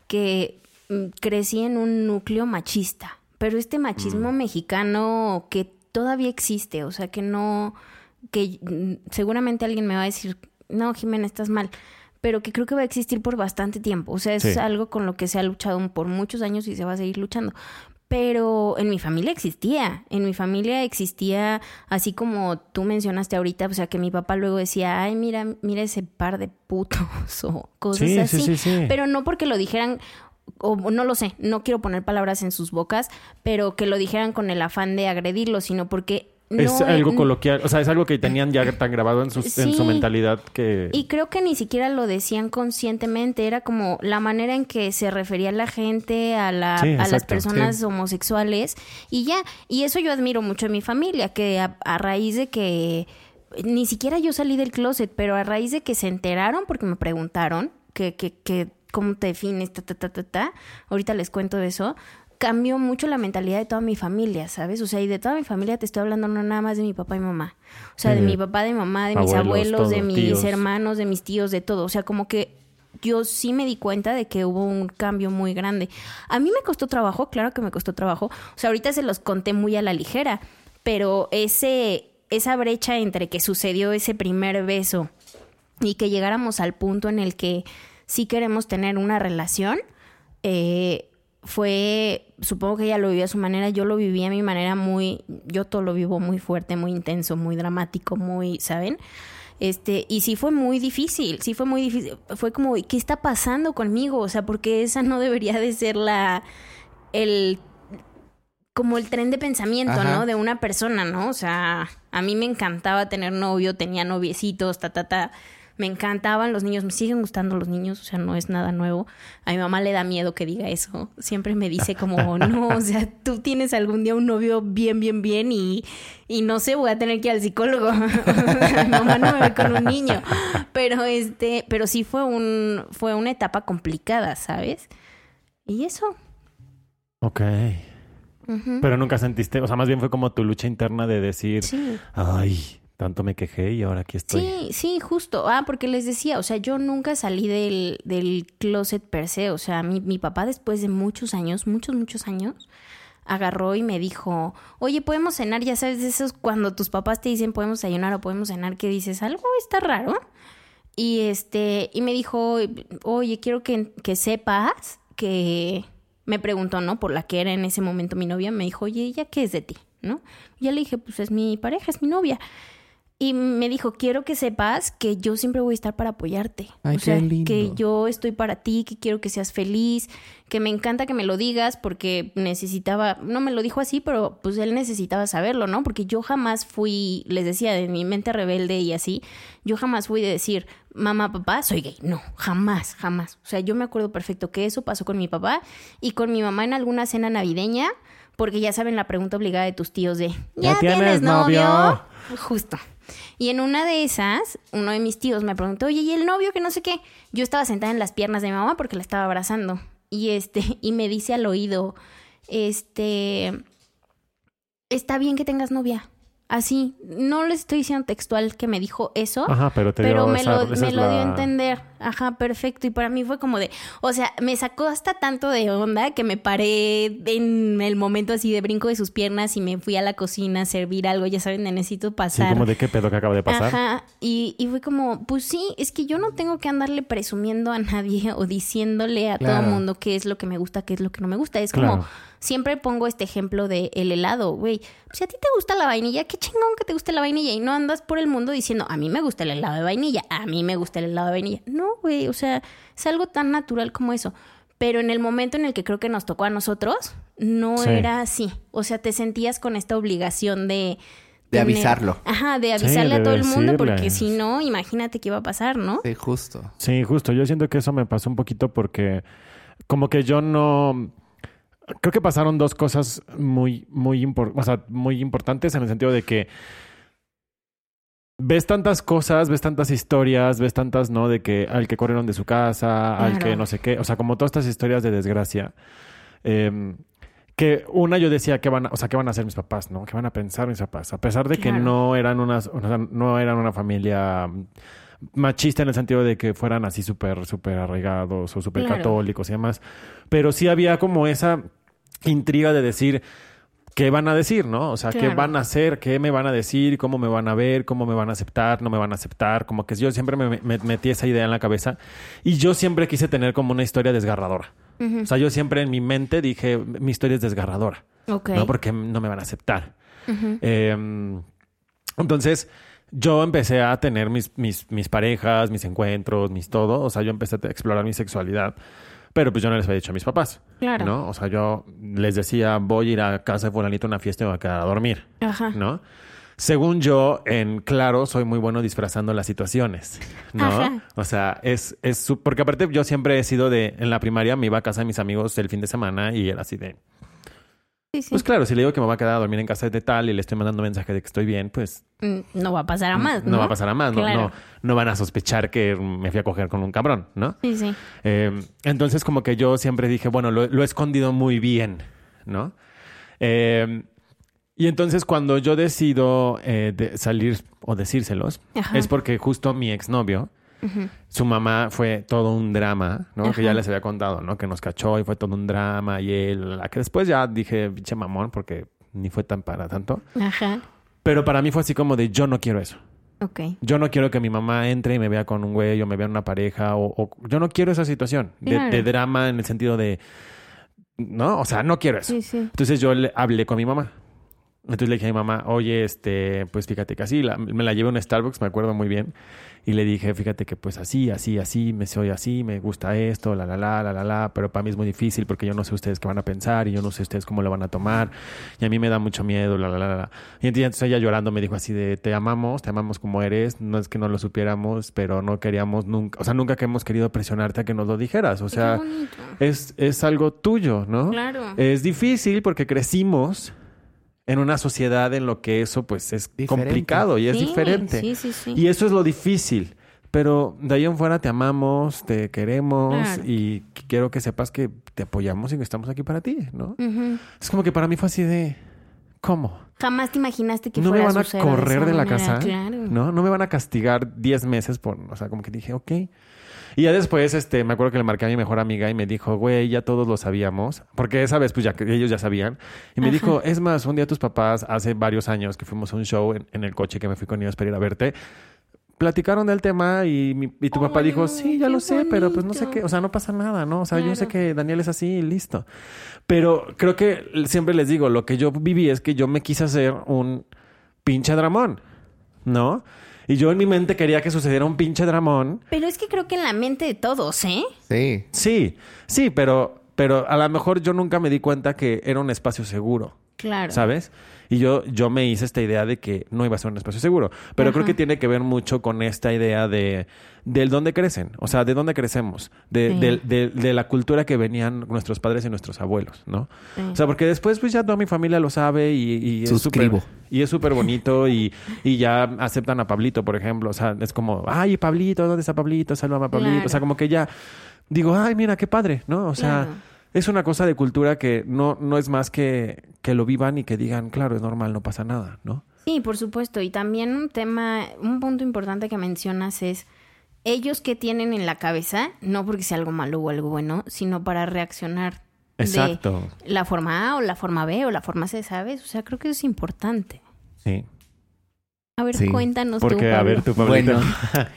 S4: que mm, crecí en un núcleo machista, pero este
S2: Mm.
S4: machismo mexicano que todavía existe, o sea, que no, que mm, seguramente alguien me va a decir, no, Jimena, estás mal, pero que creo que va a existir por bastante tiempo, o sea, es
S2: Sí.
S4: algo con lo que se ha luchado por muchos años y se va a seguir luchando. Pero en mi familia existía, en mi familia existía, así como tú mencionaste ahorita, o sea, que mi papá luego decía, ay, mira, mira ese par de putos o cosas
S2: Sí, sí,
S4: así.
S2: sí, sí.
S4: Pero no porque lo dijeran, o no lo sé, no quiero poner palabras en sus bocas, pero que lo dijeran con el afán de agredirlo, sino porque...
S2: es algo coloquial, o sea, es algo que tenían ya tan grabado en, sus- en su mentalidad que
S4: Y creo que ni siquiera lo decían conscientemente, era como la manera en que se refería la gente a, la,
S2: Sí,
S4: a las personas
S3: sí.
S4: homosexuales y ya, y eso yo admiro mucho en mi familia, que a, a raíz de que ni siquiera yo salí del closet, pero a raíz de que se enteraron porque me preguntaron que, que, que cómo te defines, ta, ta, ta, ta, ta, ahorita les cuento de eso, cambió mucho la mentalidad de toda mi familia, ¿sabes? O sea, y de toda mi familia te estoy hablando no nada más de mi papá y mamá. O sea, de mi papá, de mi mamá, de mis
S2: Abuelos,
S4: de mis
S2: tíos.
S4: hermanos, de mis tíos, de todo. O sea, como que yo sí me di cuenta de que hubo un cambio muy grande. A mí me costó trabajo, claro que me costó trabajo. O sea, ahorita se los conté muy a la ligera, pero ese, esa brecha entre que sucedió ese primer beso y que llegáramos al punto en el que sí queremos tener una relación, eh, fue, supongo que ella lo vivió a su manera, yo lo viví a mi manera muy, yo todo lo vivo muy fuerte, muy intenso, muy dramático, muy, ¿saben? Este, y sí fue muy difícil, sí fue muy difícil. Fue como, ¿qué está pasando conmigo? O sea, porque esa no debería de ser la, el, como el tren de pensamiento, ¿no? De una persona, ¿no? O sea, a mí me encantaba tener novio, tenía noviecitos, ta, ta, ta me encantaban los niños, me siguen gustando los niños, o sea, no es nada nuevo. A mi mamá le da miedo que diga eso. Siempre me dice como, no, o sea, tú tienes algún día un novio bien, bien, bien y, y no sé, voy a tener que ir al psicólogo. mi mamá no me ve con un niño. Pero este, pero sí fue un, fue una etapa complicada, ¿sabes? Y eso.
S2: Ok. Pero nunca sentiste, o sea, más bien fue como tu lucha interna de decir, ay, tanto me quejé y ahora aquí estoy.
S4: Sí, sí, justo. Ah, porque les decía, o sea, yo nunca salí del, del closet per se. O sea, mi, mi papá después de muchos años, muchos, muchos años, agarró y me dijo, oye, podemos cenar, ya sabes, eso es cuando tus papás te dicen podemos ayunar o podemos cenar, que dices, algo está raro. Y este, y me dijo, oye, quiero que, que sepas que me preguntó, ¿no? Por la que era en ese momento mi novia, me dijo, oye, ¿ella qué es de ti? ¿No? Ya le dije, pues es mi pareja, es mi novia. Y me dijo, quiero que sepas que yo siempre voy a estar para apoyarte. o sea, que yo estoy para ti, que quiero que seas feliz, que me encanta que me lo digas porque necesitaba, no me lo dijo así, pero pues él necesitaba saberlo, ¿no? Porque yo jamás fui, les decía, de mi mente rebelde y así, yo jamás fui de decir, mamá, papá, soy gay. No, jamás, jamás. O sea, yo me acuerdo perfecto que eso pasó con mi papá y con mi mamá en alguna cena navideña, porque ya saben la pregunta obligada de tus tíos de, ¿ya, tienes, novio? Justo. Y en una de esas, uno de mis tíos me preguntó, oye, ¿y el novio que no sé qué? Yo estaba sentada en las piernas de mi mamá porque la estaba abrazando. Y este, y me dice al oído, este, está bien que tengas novia. Así, no les estoy diciendo textual que me dijo eso, pero, me, lo, me lo dio a entender. Ajá, perfecto. Y para mí fue como de, o sea, me sacó hasta tanto de onda que me paré en el momento así de brinco de sus piernas y me fui a la cocina a servir algo. Ya saben, necesito pasar.
S2: Sí, como de qué pedo que acaba de pasar.
S4: Ajá. Y, y fue como, pues sí, es que yo no tengo que andarle presumiendo a nadie o diciéndole a todo el mundo qué es lo que me gusta, qué es lo que no me gusta. Es como siempre pongo este ejemplo de el helado, güey. Si a ti te gusta la vainilla, qué chingón que te guste la vainilla y no andas por el mundo diciendo, a mí me gusta el helado de vainilla, a mí me gusta el helado de vainilla. No, güey, o sea, es algo tan natural como eso. Pero en el momento en el que creo que nos tocó a nosotros, no era así. O sea, te sentías con esta obligación de...
S3: De avisarlo.
S4: Ajá, de avisarle a todo el mundo, porque si no, imagínate qué iba a pasar, ¿no?
S3: Sí, justo.
S2: Sí, justo. Yo siento que eso me pasó un poquito porque como que yo no creo que pasaron dos cosas muy, muy, o sea, muy importantes en el sentido de que ves tantas cosas, ves tantas historias, ves tantas, ¿no? De que al que corrieron de su casa, al que no sé qué, o sea, como todas estas historias de desgracia. Em, que una yo decía que van, a, o sea, qué van a hacer mis papás, ¿no? ¿Qué van a pensar mis papás? A pesar de que no eran unas, no eran una familia machista en el sentido de que fueran así súper, súper arraigados o súper católicos y demás. Pero sí había como esa intriga de decir qué van a decir, ¿no? O sea, qué van a hacer, qué me van a decir, cómo me van a ver, cómo me van a aceptar, no me van a aceptar. Como que yo siempre me, metí esa idea en la cabeza y yo siempre quise tener como una historia desgarradora. O sea, yo siempre en mi mente dije, mi historia es desgarradora. No porque no me van a aceptar. Em, entonces, yo empecé a tener mis, mis, mis parejas, mis encuentros, mis todo. O sea, yo empecé a explorar mi sexualidad. Pero pues yo no les había dicho a mis papás. Claro. ¿No? O sea, yo les decía, voy a ir a casa de fulanito a una fiesta y me voy a quedar a dormir. Ajá. ¿No? Según yo, en claro, soy muy bueno disfrazando las situaciones, ¿no? Ajá. O sea, es, es porque aparte yo siempre he sido de, en la primaria me iba a casa de mis amigos el fin de semana y era así de, pues claro, si le digo que me va a quedar a dormir en casa de tal y le estoy mandando mensaje de que estoy bien, pues...
S4: Mm, no va a pasar a más,
S2: ¿no? No va a pasar a más, no, no, van a sospechar que me fui a coger con un cabrón, ¿no?
S4: Sí, sí.
S2: Em, entonces como que yo siempre dije, bueno, lo, he escondido muy bien, ¿no? Em, y entonces cuando yo decido eh, de salir o decírselos, es porque justo mi exnovio Su mamá fue todo un drama, ¿no? Que ya les había contado, ¿no? Que nos cachó y fue todo un drama y él, la que después ya dije, pinche mamón, porque ni fue tan para tanto.
S4: Ajá.
S2: Pero para mí fue así como de, yo no quiero eso.
S4: Ok.
S2: Yo no quiero que mi mamá entre y me vea con un güey o me vea en una pareja o, o- yo no quiero esa situación de, de drama en el sentido de, no, o sea, no quiero eso.
S4: Sí, sí.
S2: Entonces yo le hablé con mi mamá. Entonces le dije a mi mamá, oye, este, pues fíjate que así, la- me la llevé a un Starbucks, me acuerdo muy bien. Y le dije, fíjate que pues así, así, así, me soy así, me gusta esto, la, la, la, la, la, la, pero para mí es muy difícil porque yo no sé ustedes qué van a pensar y yo no sé ustedes cómo lo van a tomar. Y a mí me da mucho miedo, la, la, la, la. Y entonces ella llorando me dijo así de, te amamos, te amamos como eres, no es que no lo supiéramos, pero no queríamos nunca, o sea, nunca que hemos querido presionarte a que nos lo dijeras. O sea, es, es algo tuyo, ¿no?
S4: Claro.
S2: Es difícil porque crecimos en una sociedad en lo que eso pues es
S3: Diferente.
S2: complicado y es
S4: Sí,
S2: diferente.
S4: Sí, sí, sí.
S2: Y eso es lo difícil. Pero de ahí en fuera te amamos, te queremos
S4: Claro.
S2: y quiero que sepas que te apoyamos y que estamos aquí para ti, ¿no?
S4: Ujú.
S2: Es como que para mí fue así de... ¿Cómo?
S4: Jamás te imaginaste que
S2: ¿No me van a correr de la
S4: manera,
S2: casa?
S4: Claro.
S2: ¿No? ¿No me van a castigar 10 meses por... O sea, como que dije, ok. Y ya después, este, me acuerdo que le marqué a mi mejor amiga y me dijo, güey, ya todos lo sabíamos. Porque esa vez, pues ya que ellos ya sabían. Y me
S4: Ajá.
S2: dijo, es más, un día tus papás, hace varios años que fuimos a un show en, en el coche que me fui con ellos para ir a verte, platicaron del tema y, mi- y tu papá dijo, sí, ya lo sé, pero pues no sé qué, o sea, no pasa nada, ¿no? O sea, yo sé que Daniel es así y listo. Pero creo que siempre les digo, lo que yo viví es que yo me quise hacer un pinche dramón, ¿no? Y yo en mi mente quería que sucediera un pinche dramón.
S4: Pero es que creo que en la mente de todos, ¿eh?
S3: Sí.
S2: Sí, sí, pero, pero a lo mejor yo nunca me di cuenta que era un espacio seguro.
S4: Claro.
S2: ¿Sabes? Y yo, yo me hice esta idea de que no iba a ser un espacio seguro. Pero creo que tiene que ver mucho con esta idea de del dónde crecen. O sea, de dónde crecemos. De,
S4: Sí.
S2: del- de- de la cultura que venían nuestros padres y nuestros abuelos, ¿no?
S4: Sí.
S2: O sea, porque después pues ya toda mi familia lo sabe y, y es súper y es súper bonito y, y ya aceptan a Pablito, por ejemplo. O sea, es como, ay, Pablito, ¿dónde está Pablito? Sálvame a Pablito.
S4: Claro.
S2: O sea, como que ya digo, ay, mira, qué padre, ¿no? O sea,
S4: Claro.
S2: Es una cosa de cultura que no, no es más que, que lo vivan y que digan, claro, es normal, no pasa nada, ¿no?
S4: Sí, por supuesto. Y también un tema, un punto importante que mencionas es ellos que tienen en la cabeza, no porque sea algo malo o algo bueno, sino para reaccionar
S2: Exacto.
S4: de la forma A o la forma B o la forma C, ¿sabes? O sea, creo que eso es importante.
S2: Sí.
S4: A ver,
S3: Sí.
S4: cuéntanos tú,
S2: Porque, a
S4: Pablo.
S2: ver, tu Pablito.
S3: Bueno,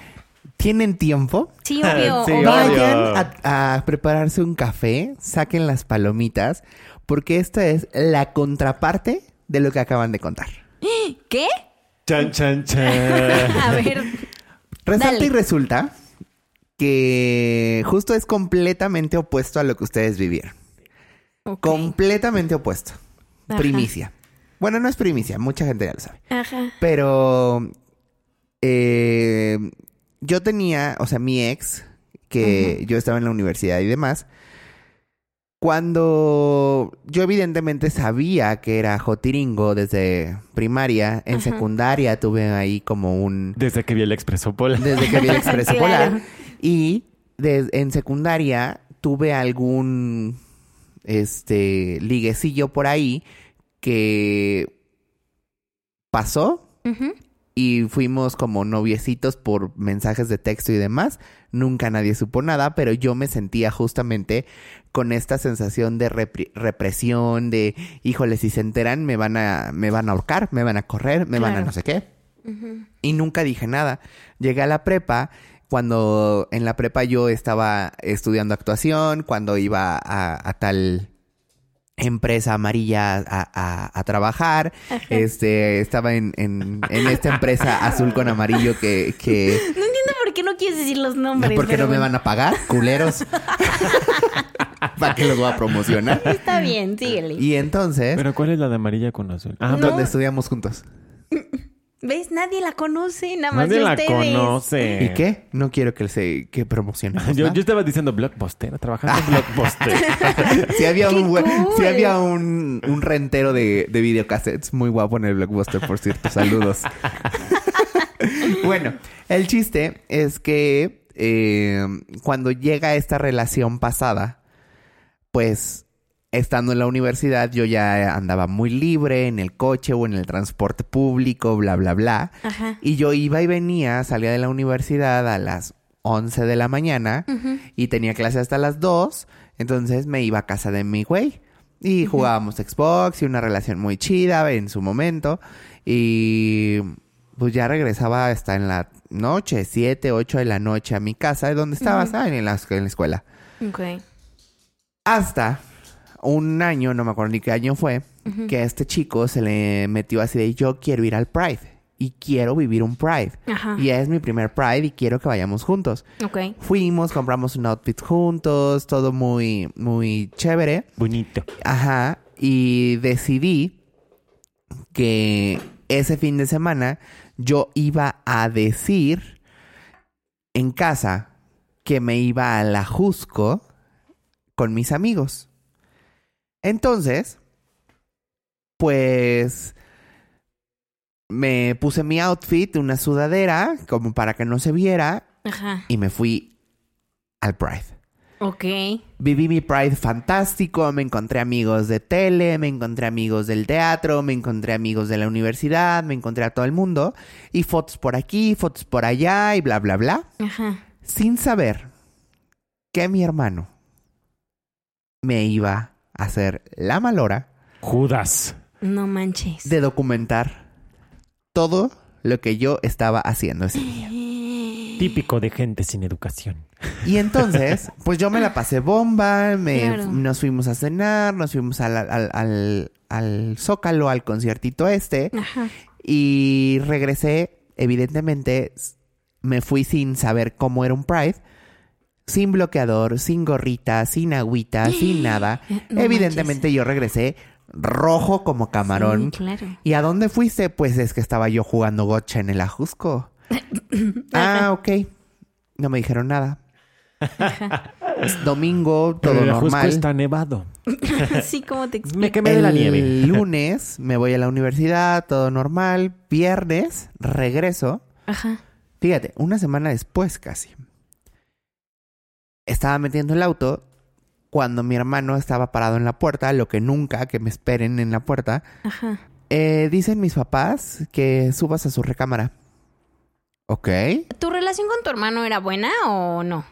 S3: ¿tienen tiempo?
S4: Sí, obvio.
S2: Sí,
S4: obvio.
S3: Vayan a, a prepararse un café, saquen las palomitas, porque esta es la contraparte de lo que acaban de contar.
S4: ¿Qué?
S2: Chan, chan, chan.
S4: A ver.
S3: Resalta
S4: Dale.
S3: y resulta que justo es completamente opuesto a lo que ustedes vivieron. Completamente opuesto.
S4: Ajá.
S3: Primicia. Bueno, no es primicia, mucha gente ya lo sabe.
S4: Ajá.
S3: Pero eh, yo tenía, o sea, mi ex, que yo estaba en la universidad y demás, cuando yo evidentemente sabía que era jotiringo desde primaria, en
S4: Ajá.
S3: secundaria tuve ahí como un...
S2: Desde que vi el Expreso Pola.
S3: Desde que vi el Expreso
S4: Claro.
S3: Polar. Y des- en secundaria tuve algún este liguecillo por ahí que pasó
S4: Ujú.
S3: Y fuimos como noviecitos por mensajes de texto y demás. Nunca nadie supo nada, pero yo me sentía justamente con esta sensación de represión, de híjole, si se enteran me van a, me van a ahorcar, me van a correr, me van a no sé qué. Y nunca dije nada. Llegué a la prepa, cuando en la prepa yo estaba estudiando actuación, cuando iba a, a tal empresa amarilla a, a- a trabajar, este, estaba en, en- en esta empresa azul con amarillo que, que
S4: No entiendo por qué no quieres decir los nombres.
S3: ¿por qué
S4: pero
S3: no me van a pagar? Culeros. ¿Para qué los voy a promocionar?
S4: Está bien, síguele.
S3: Y entonces,
S2: Pero ¿cuál es la de amarilla con azul? Ah,
S4: No.
S3: donde estudiamos juntos.
S4: ¿Ves? Nadie la conoce, nada más
S2: nadie
S4: de
S2: la
S4: ustedes.
S2: conoce.
S3: ¿Y qué? No quiero que se que promocionemos.
S2: Yo, yo estaba diciendo Blockbuster, trabajando en Blockbuster.
S3: Si había
S4: ¡Qué
S3: un
S4: cool!
S3: sí había un, un rentero de, de videocassettes muy guapo en el blockbuster, por cierto. Saludos. bueno, el chiste es que eh, cuando llega esta relación pasada, pues estando en la universidad yo ya andaba muy libre en el coche o en el transporte público, bla, bla, bla.
S4: Ajá.
S3: Y yo iba y venía, salía de la universidad a las 11 de la mañana y tenía clase hasta las 2. Entonces me iba a casa de mi güey. Y jugábamos Xbox y una relación muy chida en su momento. Y pues ya regresaba hasta en la noche, 7, 8 de la noche a mi casa, donde estaba, ¿saben? En la, en la escuela.
S4: Ok.
S3: Hasta un año, no me acuerdo ni qué año fue, que a este chico se le metió así de yo quiero ir al Pride y quiero vivir un Pride.
S4: Ajá.
S3: Y es mi primer Pride y quiero que vayamos juntos.
S4: Ok.
S3: Fuimos, compramos un outfit juntos, todo muy, muy chévere.
S2: Bonito.
S3: Ajá. Y decidí que ese fin de semana yo iba a decir en casa que me iba a la Jusco con mis amigos. Entonces, pues me puse mi outfit, una sudadera, como para que no se viera,
S4: Ajá.
S3: y me fui al Pride.
S4: Ok.
S3: Viví mi Pride fantástico, me encontré amigos de tele, me encontré amigos del teatro, me encontré amigos de la universidad, me encontré a todo el mundo, y fotos por aquí, fotos por allá, y bla, bla, bla,
S4: Ajá.
S3: sin saber que mi hermano me iba a hacer la malora
S2: Judas.
S4: No manches.
S3: de documentar todo lo que yo estaba haciendo ese día.
S2: Típico de gente sin educación.
S3: Y entonces, pues yo me la pasé bomba, me,
S4: Claro.
S3: nos fuimos a cenar, nos fuimos al, al, al, al Zócalo, al conciertito este,
S4: Ajá.
S3: y regresé, evidentemente, me fui sin saber cómo era un Pride, sin bloqueador, sin gorrita, sin agüita, sin nada.
S4: No
S3: evidentemente yo regresé rojo como camarón.
S4: Sí, claro.
S3: ¿Y a dónde fuiste? Pues es que estaba yo jugando gocha en el Ajusco. ah, ok. No me dijeron nada. Es domingo, todo
S2: Pero el Ajusco
S3: normal.
S2: está nevado.
S4: Así como te explico.
S2: Me quemé de la
S3: El
S2: nieve.
S3: lunes me voy a la universidad, todo normal. Viernes regreso.
S4: Ajá.
S3: Fíjate, una semana después casi. Estaba metiendo el auto cuando mi hermano estaba parado en la puerta, lo que nunca que me esperen en la puerta.
S4: Ajá.
S3: Eh, dicen mis papás que subas a su recámara. Ok.
S4: ¿Tu relación con tu hermano era buena o no?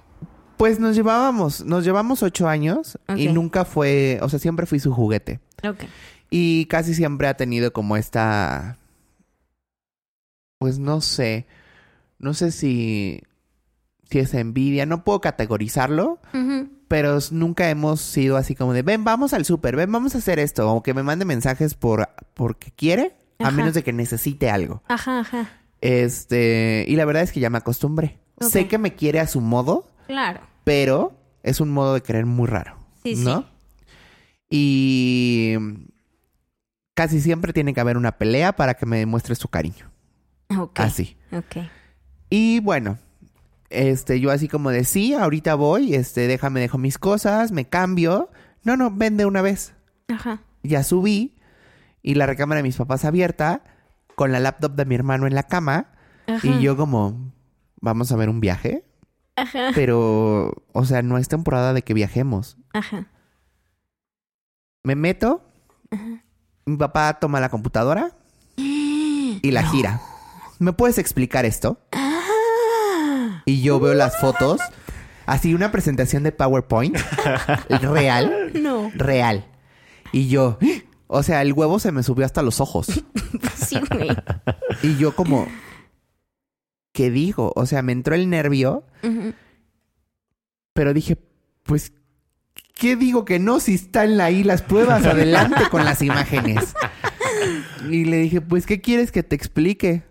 S3: Pues nos llevábamos, nos llevamos ocho años y nunca fue, o sea, siempre fui su juguete.
S4: Ok.
S3: Y casi siempre ha tenido como esta, pues no sé, no sé si, si es envidia, no puedo categorizarlo, pero nunca hemos sido así como de, ven, vamos al súper, ven, vamos a hacer esto, o que me mande mensajes por, porque quiere, a menos de que necesite algo.
S4: Ajá, ajá.
S3: Este, y la verdad es que ya me acostumbré. Sé que me quiere a su modo,
S4: Claro.
S3: pero es un modo de querer muy raro.
S4: Sí,
S3: ¿no?
S4: sí.
S3: Y casi siempre tiene que haber una pelea para que me demuestre su cariño.
S4: Ok.
S3: Así.
S4: Ok.
S3: Y bueno, este, yo así como de sí, ahorita voy, este, déjame, dejo mis cosas, me cambio. No, no, ven de una vez.
S4: Ajá.
S3: Ya subí y la recámara de mis papás abierta, con la laptop de mi hermano en la cama.
S4: Ajá.
S3: Y yo como, vamos a ver un viaje.
S4: Ajá.
S3: Pero, o sea, no es temporada de que viajemos.
S4: Ajá.
S3: Me meto, mi papá toma la computadora y la gira. ¿Me puedes explicar esto? Y yo veo las fotos, así una presentación de PowerPoint, real,
S4: No.
S3: real. Y yo, o sea, el huevo se me subió hasta los ojos.
S4: Sí, güey.
S3: Y yo como, ¿qué digo? O sea, me entró el nervio, pero dije, pues, ¿qué digo que no si están ahí las pruebas? Adelante con las imágenes. Y le dije, pues, ¿qué quieres que te explique?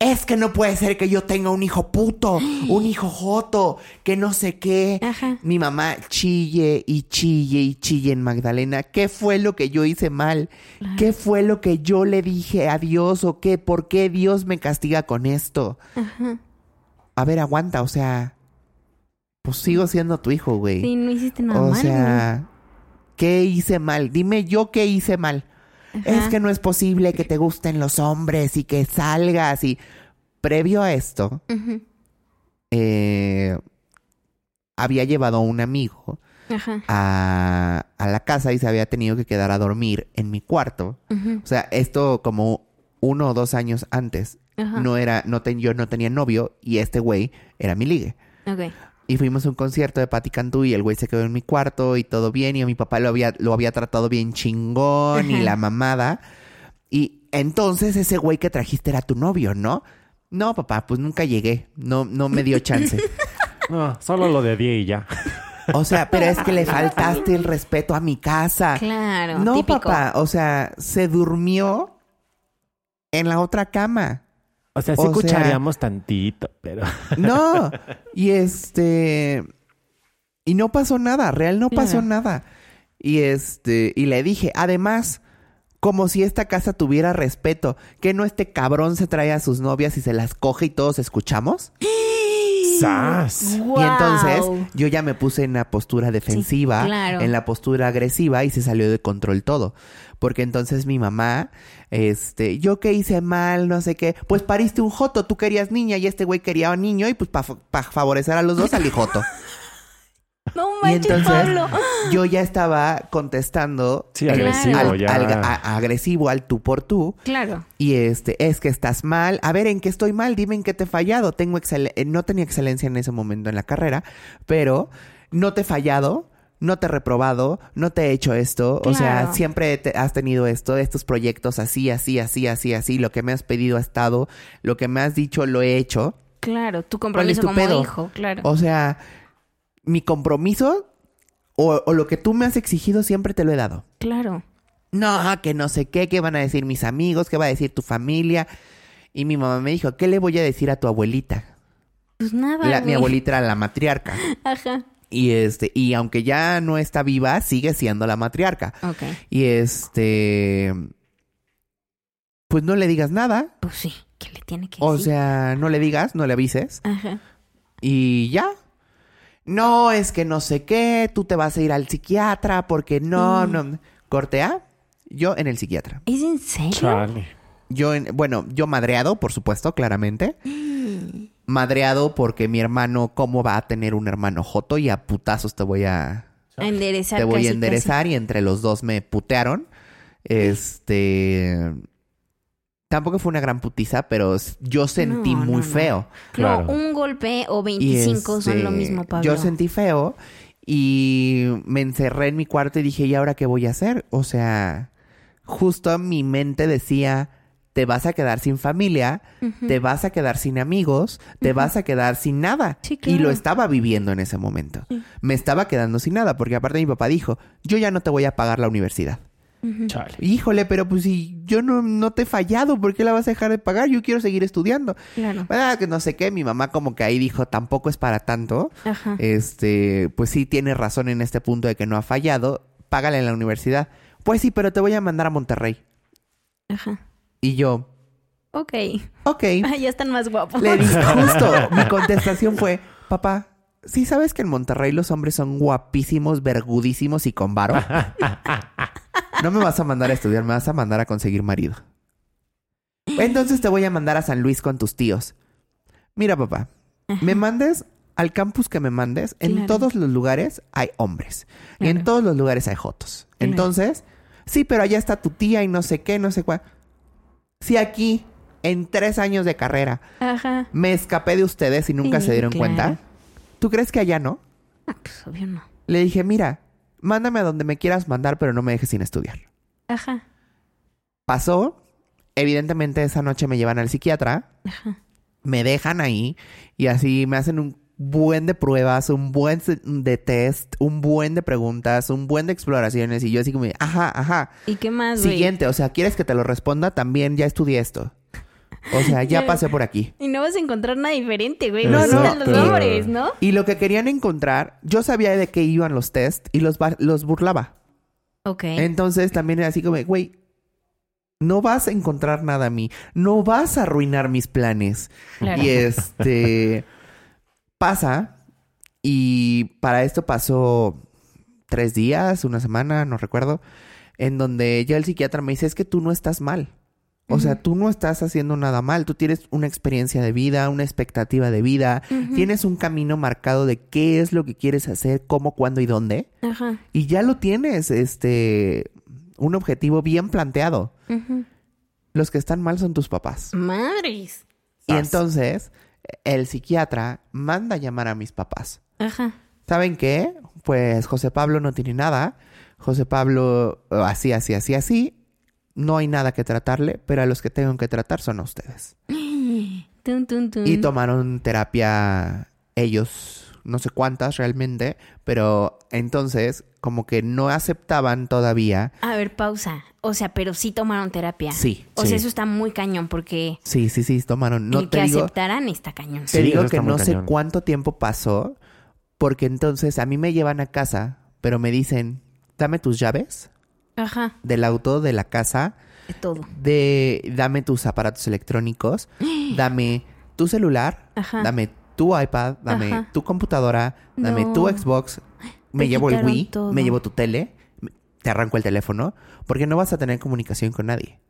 S3: Es que no puede ser que yo tenga un hijo puto, un hijo joto, que no sé qué.
S4: Ajá.
S3: Mi mamá chille y chille y chille en Magdalena. ¿Qué fue lo que yo hice mal? ¿Qué fue lo que yo le dije a Dios o qué? ¿Por qué Dios me castiga con esto?
S4: Ajá.
S3: A ver, aguanta, o sea, pues sigo siendo tu hijo, güey.
S4: Sí, no hiciste nada
S3: o
S4: mal.
S3: sea, ¿qué hice mal? Dime yo qué hice mal. Es que no es posible que te gusten los hombres y que salgas y... Previo a esto, eh, había llevado a un amigo a, a la casa y se había tenido que quedar a dormir en mi cuarto. O sea, esto como uno o dos años antes.
S4: Ajá.
S3: No era, no ten- yo no tenía novio y este güey era mi ligue.
S4: Ok.
S3: Y fuimos a un concierto de Patti Cantú y el güey se quedó en mi cuarto y todo bien. Y a mi papá lo había, lo había tratado bien chingón y la mamada. Y entonces ese güey que trajiste era tu novio, ¿no? No, papá, pues nunca llegué. No, no me dio chance.
S2: No, solo lo de Die y ya.
S3: O sea, pero es que le faltaste el respeto a mi casa.
S4: Claro.
S3: no,
S4: típico.
S3: papá. O sea, se durmió en la otra cama.
S2: O sea, sí
S3: O sea-
S2: tantito, pero...
S3: No. Y este. Y no pasó nada, real no pasó nada. Y este. Y le dije, además, como si esta casa tuviera respeto, que no este cabrón se trae a sus novias y se las coge y todos escuchamos. Y entonces yo ya me puse en la postura defensiva,
S4: claro.
S3: en la postura agresiva y se salió de control todo. Porque entonces mi mamá, este, yo qué hice mal, no sé qué, pues pariste un joto, tú querías niña y este güey quería un niño y pues para favorecer a los dos salí joto.
S4: No
S3: y
S4: manches,
S3: entonces
S4: Pablo.
S3: yo ya estaba contestando
S2: Sí, agresivo,
S3: al,
S2: ya.
S3: al- a- agresivo al tú por tú.
S4: Claro.
S3: Y este, es que estás mal. A ver, ¿en qué estoy mal? Dime en qué te he fallado. Tengo excel- eh, no tenía excelencia en ese momento en la carrera, pero no te he fallado, no te he reprobado, no te he hecho esto. O sea, siempre te- has tenido esto, estos proyectos así, así, así, así, así. Lo que me has pedido ha estado, lo que me has dicho lo he hecho.
S4: Claro. Tu
S3: ¿Cuál es
S4: compromiso
S3: tu
S4: como
S3: pedo?
S4: hijo, claro.
S3: O sea, mi compromiso o, o lo que tú me has exigido siempre te lo he dado.
S4: Claro.
S3: No, que no sé qué, qué van a decir mis amigos, qué va a decir tu familia. Y mi mamá me dijo, ¿qué le voy a decir a tu abuelita?
S4: Pues nada.
S3: La- mi abuelita era la matriarca.
S4: Ajá.
S3: Y este, y aunque ya no está viva, sigue siendo la matriarca.
S4: Ok.
S3: Y este, pues no le digas nada.
S4: Pues sí. ¿Qué le tiene que
S3: O
S4: decir?
S3: sea, no le digas, no le avises.
S4: Ajá.
S3: Y ya. No, es que no sé qué, tú te vas a ir al psiquiatra porque no,
S4: Mm.
S3: no. Corte A, yo en el psiquiatra.
S4: ¿Es en serio?
S2: Chale.
S3: Yo, en, bueno, yo madreado, por supuesto, claramente. Madreado porque mi hermano, ¿cómo va a tener un hermano joto? Y a putazos te voy a,
S4: A enderezar
S3: te voy
S4: casi,
S3: a enderezar. Y entre los dos me putearon. Este. Tampoco fue una gran putiza, pero yo sentí
S4: No,
S3: muy
S4: no, no.
S3: feo.
S2: Claro.
S4: No, un golpe o
S3: Y
S4: 25 son lo
S3: este,
S4: mismo, Pablo.
S3: Yo sentí feo y me encerré en mi cuarto y dije, ¿y ahora qué voy a hacer? O sea, justo mi mente decía, te vas a quedar sin familia, te vas a quedar sin amigos, te vas a quedar sin nada.
S4: Sí,
S3: Y lo estaba viviendo en ese momento. Me estaba quedando sin nada porque aparte mi papá dijo, yo ya no te voy a pagar la universidad.
S2: Chale.
S3: Híjole, pero pues si yo no, no te he fallado, ¿por qué la vas a dejar de pagar? Yo quiero seguir estudiando.
S4: Claro.
S3: Ah, que no sé qué, mi mamá como que ahí dijo, tampoco es para tanto.
S4: Ajá.
S3: Este, pues sí tiene razón en este punto de que no ha fallado. Págale en la universidad. Pues sí, pero te voy a mandar a Monterrey.
S4: Ajá.
S3: Y yo,
S4: Ok.
S3: ok.
S4: Ah, ya están más guapos.
S3: Le dije justo, mi contestación fue, papá, ¿sí sabes que en Monterrey los hombres son guapísimos, vergudísimos y con varo? No me vas a mandar a estudiar, me vas a mandar a conseguir marido. Entonces te voy a mandar a San Luis con tus tíos. Mira, papá, me mandes al campus que me mandes, en
S4: Claro.
S3: todos los lugares hay hombres. Y en todos los lugares hay jotos.
S4: Claro.
S3: Entonces, sí, pero allá está tu tía y no sé qué, no sé cuál. Si aquí, en tres años de carrera,
S4: Ajá.
S3: me escapé de ustedes y nunca
S4: Sí,
S3: se dieron cuenta, ¿tú crees que allá no?
S4: Ah, pues obvio no.
S3: Le dije, mira, mándame a donde me quieras mandar, pero no me dejes sin estudiar.
S4: Ajá.
S3: Pasó, evidentemente esa noche me llevan al psiquiatra,
S4: Ajá.
S3: me dejan ahí y así me hacen un buen de pruebas, un buen de test, un buen de preguntas, un buen de exploraciones y yo así como, ajá, ajá.
S4: ¿Y qué más?
S3: Siguiente, o sea, ¿quieres que te lo responda? También ya estudié esto. O sea, ya pasé por aquí.
S4: Y no vas a encontrar nada diferente, güey.
S2: No,
S4: No, los nombres, ¿no?
S3: Y lo que querían encontrar, yo sabía de qué iban los test y los, los burlaba.
S4: Ok.
S3: Entonces también era así como, güey, no vas a encontrar nada a mí, no vas a arruinar mis planes.
S4: Claro.
S3: Y este pasa, y para esto pasó tres días, una semana, no recuerdo, en donde ya el psiquiatra me dice, es que tú no estás mal. O sea, tú no estás haciendo nada mal, tú tienes una experiencia de vida, una expectativa de vida, tienes un camino marcado de qué es lo que quieres hacer, cómo, cuándo y dónde.
S4: Ajá.
S3: Y ya lo tienes, este, un objetivo bien planteado.
S4: Ujú.
S3: los que están mal son tus papás.
S4: Madres.
S3: Y entonces el psiquiatra manda a llamar a mis papás.
S4: Ajá.
S3: ¿Saben qué? Pues José Pablo no tiene nada. José Pablo así, así, así, así. No hay nada que tratarle, pero a los que tengo que tratar son a ustedes.
S4: Tun, tun, tun.
S3: Y tomaron terapia ellos, no sé cuántas realmente, pero entonces como que no aceptaban todavía.
S4: A ver, pausa. O sea, pero sí tomaron terapia.
S3: Sí,
S4: O
S2: sí.
S4: sea, eso está muy cañón porque
S3: Sí, sí, sí, tomaron. No
S4: el
S3: te
S4: que
S3: digo,
S4: aceptaran está cañón.
S3: te
S2: Sí,
S3: digo que no sé cuánto tiempo pasó, porque entonces a mí me llevan a casa, pero me dicen, dame tus llaves
S4: Ajá.
S3: del auto, de la casa,
S4: De todo.
S3: de dame tus aparatos electrónicos, dame tu celular,
S4: Ajá.
S3: dame tu iPad, dame
S4: Ajá.
S3: tu computadora, dame
S4: No.
S3: tu Xbox, me
S4: Te
S3: llevo el Wii,
S4: todo.
S3: me llevo tu tele, te arranco el teléfono, porque no vas a tener comunicación con nadie.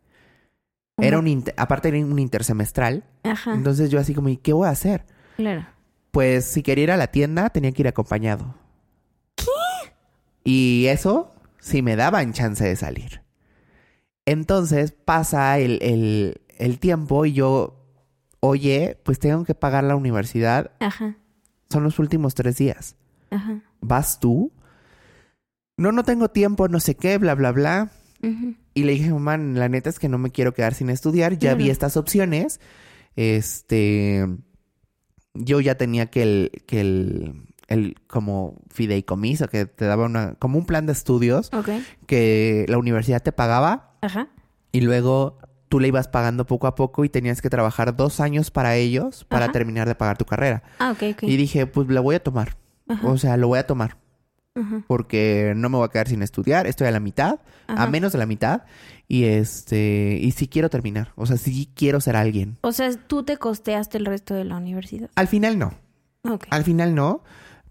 S3: Era un inter- aparte era un intersemestral,
S4: Ajá.
S3: entonces yo así como, ¿y qué voy a hacer?
S4: Claro.
S3: Pues si quería ir a la tienda, tenía que ir acompañado. ¿Qué? Y eso sí me daban chance de salir. Entonces pasa el, el- el tiempo y yo, oye, pues tengo que pagar la universidad.
S4: Ajá.
S3: Son los últimos tres días.
S4: Ajá.
S3: ¿Vas tú? No, no tengo tiempo, no sé qué, bla, bla, bla. Y le dije, mamá, la neta es que no me quiero quedar sin estudiar. Ya vi estas opciones. Este. Yo ya tenía que el, que el, el como fideicomiso, que te daba una, como un plan de estudios que la universidad te pagaba
S4: Ajá.
S3: y luego tú le ibas pagando poco a poco y tenías que trabajar dos años para ellos para
S4: Ajá.
S3: terminar de pagar tu carrera.
S4: Ah, ok, ok.
S3: Y dije, pues lo voy a tomar.
S4: Ajá.
S3: O sea, lo voy a tomar
S4: Ajá.
S3: porque no me voy a quedar sin estudiar, estoy a la mitad, a menos de la mitad, y este, y sí quiero terminar, o sea, sí quiero ser alguien.
S4: O sea, tú te costeaste el resto de la universidad.
S3: Al final no, al final no,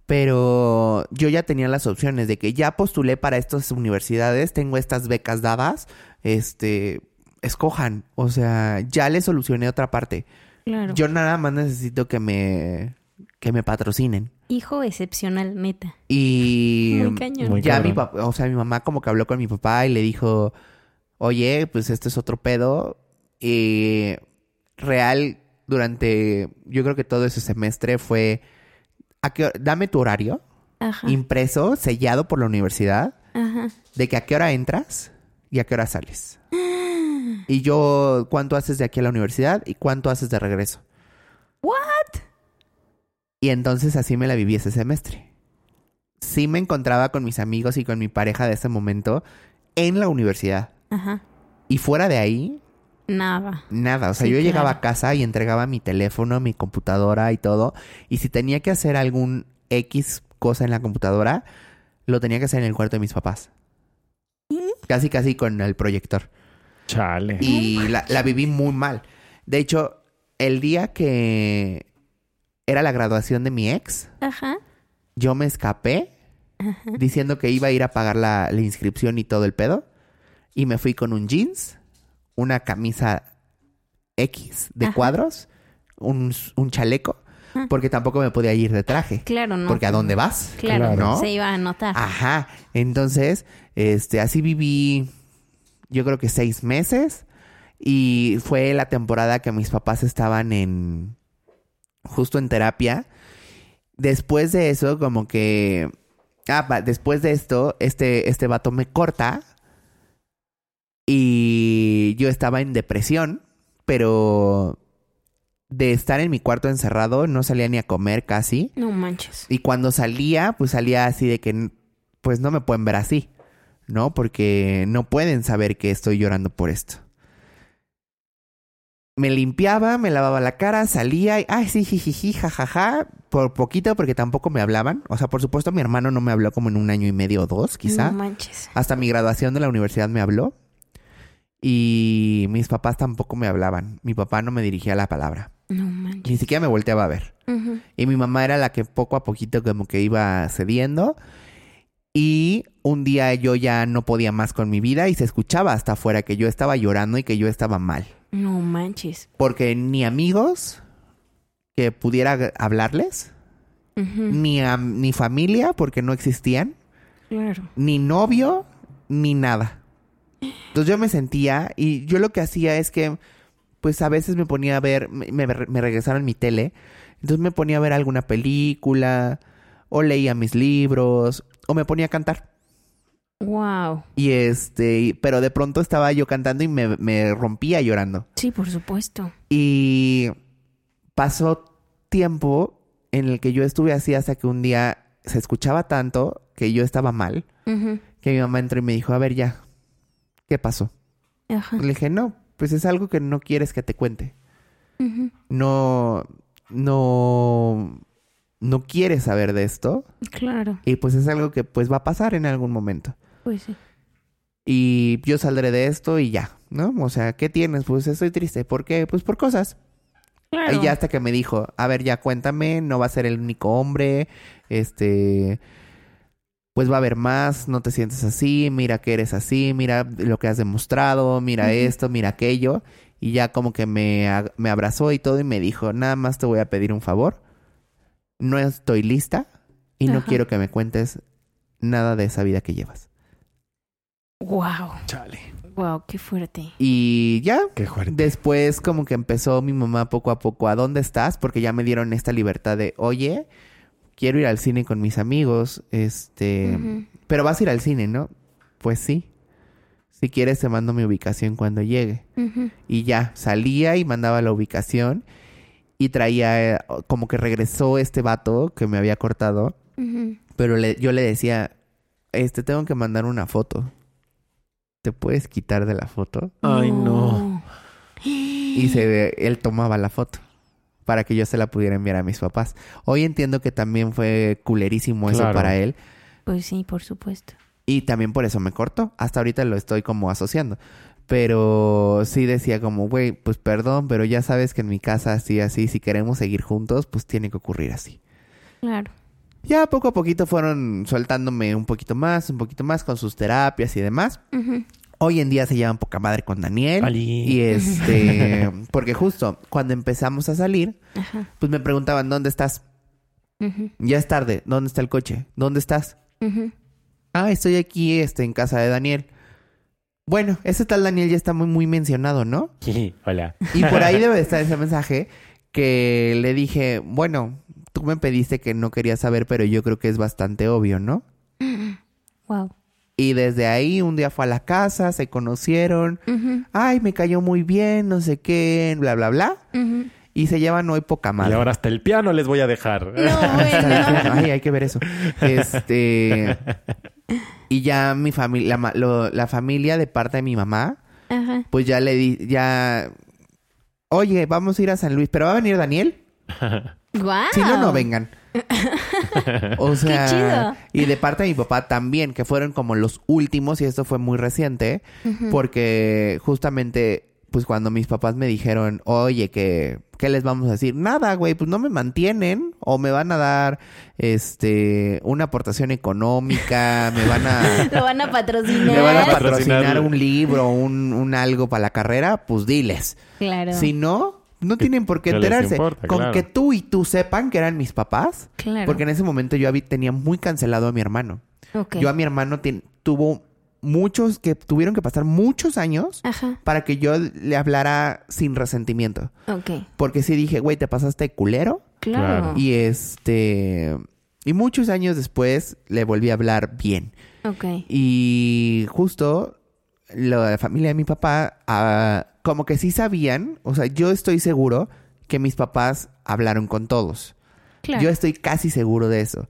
S3: pero yo ya tenía las opciones de que ya postulé para estas universidades, tengo estas becas dadas, este, escojan, o sea, ya le solucioné otra parte.
S4: Claro.
S3: Yo nada más necesito que me, que me patrocinen.
S4: Hijo excepcional, neta.
S3: Y
S4: Muy cañón.
S2: Muy
S3: ya
S2: cabrón.
S3: mi papá, o sea, mi mamá como que habló con mi papá y le dijo, oye, pues este es otro pedo. Y real, durante, yo creo que todo ese semestre fue, ¿a qué dame tu horario,
S4: Ajá.
S3: impreso, sellado por la universidad,
S4: Ajá.
S3: de que a qué hora entras y a qué hora sales. Y yo, ¿cuánto haces de aquí a la universidad y cuánto haces de regreso?
S4: What?
S3: Y entonces así me la viví ese semestre. Sí me encontraba con mis amigos y con mi pareja de ese momento en la universidad.
S4: Ajá.
S3: Y fuera de ahí,
S4: Nada.
S3: nada. O sea,
S4: Sí,
S3: yo llegaba
S4: claro.
S3: a casa y entregaba mi teléfono, mi computadora y todo. Y si tenía que hacer algún X cosa en la computadora, lo tenía que hacer en el cuarto de mis papás. Casi, casi con el proyector.
S2: Chale.
S3: Y la, la viví muy mal. De hecho, el día que era la graduación de mi ex,
S4: Ajá.
S3: yo me escapé diciendo que iba a ir a pagar la, la inscripción y todo el pedo. Y me fui con un jeans, una camisa X de
S4: Ajá.
S3: cuadros, un, un chaleco, porque tampoco me podía ir de traje.
S4: Claro, no.
S3: Porque ¿a dónde vas?
S4: Claro,
S3: ¿No?
S4: se iba a notar.
S3: Ajá. Entonces, este, así viví, yo creo que seis meses. Y fue la temporada que mis papás estaban en, justo en terapia. Después de eso, como que, ah, después de esto, este, este vato me corta. Y yo estaba en depresión, pero de estar en mi cuarto encerrado, no salía ni a comer casi.
S4: No manches.
S3: Y cuando salía, pues salía así de que, pues no me pueden ver así, ¿no? Porque no pueden saber que estoy llorando por esto. Me limpiaba, me lavaba la cara, salía y, ay, sí, jijiji, jajaja, por poquito porque tampoco me hablaban. O sea, por supuesto mi hermano no me habló como en un año y medio o dos, quizá.
S4: No manches.
S3: Hasta mi graduación de la universidad me habló. Y mis papás tampoco me hablaban. Mi papá no me dirigía la palabra.
S4: No manches.
S3: Ni siquiera me volteaba a ver. Y mi mamá era la que poco a poquito como que iba cediendo. Y un día yo ya no podía más con mi vida y se escuchaba hasta afuera que yo estaba llorando y que yo estaba mal.
S4: No manches.
S3: Porque ni amigos que pudiera hablarles, ni, am- ni familia porque no existían,
S4: Claro.
S3: ni novio, ni nada. Entonces yo me sentía y yo lo que hacía es que pues a veces me ponía a ver, me, me, me regresaron mi tele, entonces me ponía a ver alguna película o leía mis libros o me ponía a cantar.
S4: Wow.
S3: Y este, pero de pronto estaba yo cantando y me, me rompía llorando.
S4: Sí, por supuesto.
S3: Y pasó tiempo en el que yo estuve así hasta que un día se escuchaba tanto que yo estaba mal, que mi mamá entró y me dijo, a ver ya, ¿qué pasó?
S4: Ajá.
S3: Le dije, no, pues es algo que no quieres que te cuente.
S4: Ujú.
S3: No, no, no quieres saber de esto.
S4: Claro,
S3: Y pues es algo que pues va a pasar en algún momento.
S4: pues sí.
S3: Y yo saldré de esto y ya, ¿no? O sea, ¿qué tienes? Pues estoy triste. ¿Por qué? Pues por cosas.
S4: Claro.
S3: Y ya hasta que me dijo, a ver, ya cuéntame, no va a ser el único hombre, este, pues va a haber más, no te sientes así, mira que eres así, mira lo que has demostrado, mira esto, mira aquello. Y ya como que me, me abrazó y todo y me dijo, nada más te voy a pedir un favor, no estoy lista y no
S4: Ajá.
S3: quiero que me cuentes nada de esa vida que llevas.
S4: Wow.
S2: Chale.
S4: Wow, qué fuerte.
S3: Y ya,
S2: Qué fuerte.
S3: Después como que empezó mi mamá poco a poco, ¿a dónde estás? Porque ya me dieron esta libertad de, oye, quiero ir al cine con mis amigos, este, pero vas a ir al cine, ¿no? Pues sí. Si quieres te mando mi ubicación cuando llegue. Y ya, salía y mandaba la ubicación y traía, eh, como que regresó este vato que me había cortado, pero le- yo le decía, este, tengo que mandar una foto. ¿Te puedes quitar de la foto?
S2: Ay, no.
S3: Y se, él tomaba la foto para que yo se la pudiera enviar a mis papás. Hoy entiendo que también fue culerísimo eso para él
S4: Pues sí, por supuesto.
S3: y también por eso me cortó. Hasta ahorita lo estoy como asociando. Pero sí decía como, güey, pues perdón, pero ya sabes que en mi casa así, así, si queremos seguir juntos, pues tiene que ocurrir así.
S4: Claro.
S3: Ya poco a poquito fueron soltándome un poquito más, un poquito más con sus terapias y demás. Hoy en día se llevan poca madre con Daniel.
S2: Ali.
S3: Y este, porque justo cuando empezamos a salir,
S4: Ajá.
S3: pues me preguntaban, ¿dónde estás? Ya es tarde, ¿dónde está el coche? ¿Dónde estás? Ah, estoy aquí, este, en casa de Daniel. Bueno, ese tal Daniel ya está muy, muy mencionado, ¿no?
S2: Hola.
S3: Y por ahí debe de estar ese mensaje que le dije, bueno, tú me pediste que no querías saber, pero yo creo que es bastante obvio, ¿no?
S4: Wow.
S3: Y desde ahí un día fue a la casa, se conocieron, ay, me cayó muy bien, no sé qué, bla, bla, bla. Y se llevan hoy poca
S2: Y
S3: madre.
S2: ahora hasta el piano les voy a dejar.
S4: No, bueno.
S3: Ay, hay que ver eso. Este. Y ya mi familia, la, ma- lo- la familia de parte de mi mamá,
S4: Ajá.
S3: pues ya le di, ya. Oye, vamos a ir a San Luis, pero va a venir Daniel.
S4: Wow.
S3: Si no, no vengan. O sea,
S4: chido.
S3: y de parte de mi papá también, que fueron como los últimos, y esto fue muy reciente, porque justamente, pues cuando mis papás me dijeron, oye, que, ¿qué les vamos a decir? Nada, güey, pues no me mantienen, o me van a dar, este, una aportación económica, me van a...
S4: Lo van a patrocinar.
S3: Me van a
S2: Patrocinar.
S3: patrocinar un libro, un, un algo para la carrera, pues diles.
S4: Claro.
S3: Si no, no tienen por qué enterarse.
S2: importa,
S3: Con
S2: claro.
S3: que tú y tú sepan que eran mis papás.
S4: Claro.
S3: Porque en ese momento yo tenía muy cancelado a mi hermano.
S4: Ok.
S3: Yo a mi hermano tuvo muchos que tuvieron que pasar muchos años
S4: Ajá.
S3: para que yo le hablara sin resentimiento.
S4: Ok.
S3: Porque sí dije, güey, te pasaste culero.
S4: Claro.
S3: Y este... Y muchos años después le volví a hablar bien.
S4: Ok.
S3: Y justo la, la familia de mi papá, ah, como que sí sabían, o sea, yo estoy seguro que mis papás hablaron con todos.
S4: Claro.
S3: Yo estoy casi seguro de eso.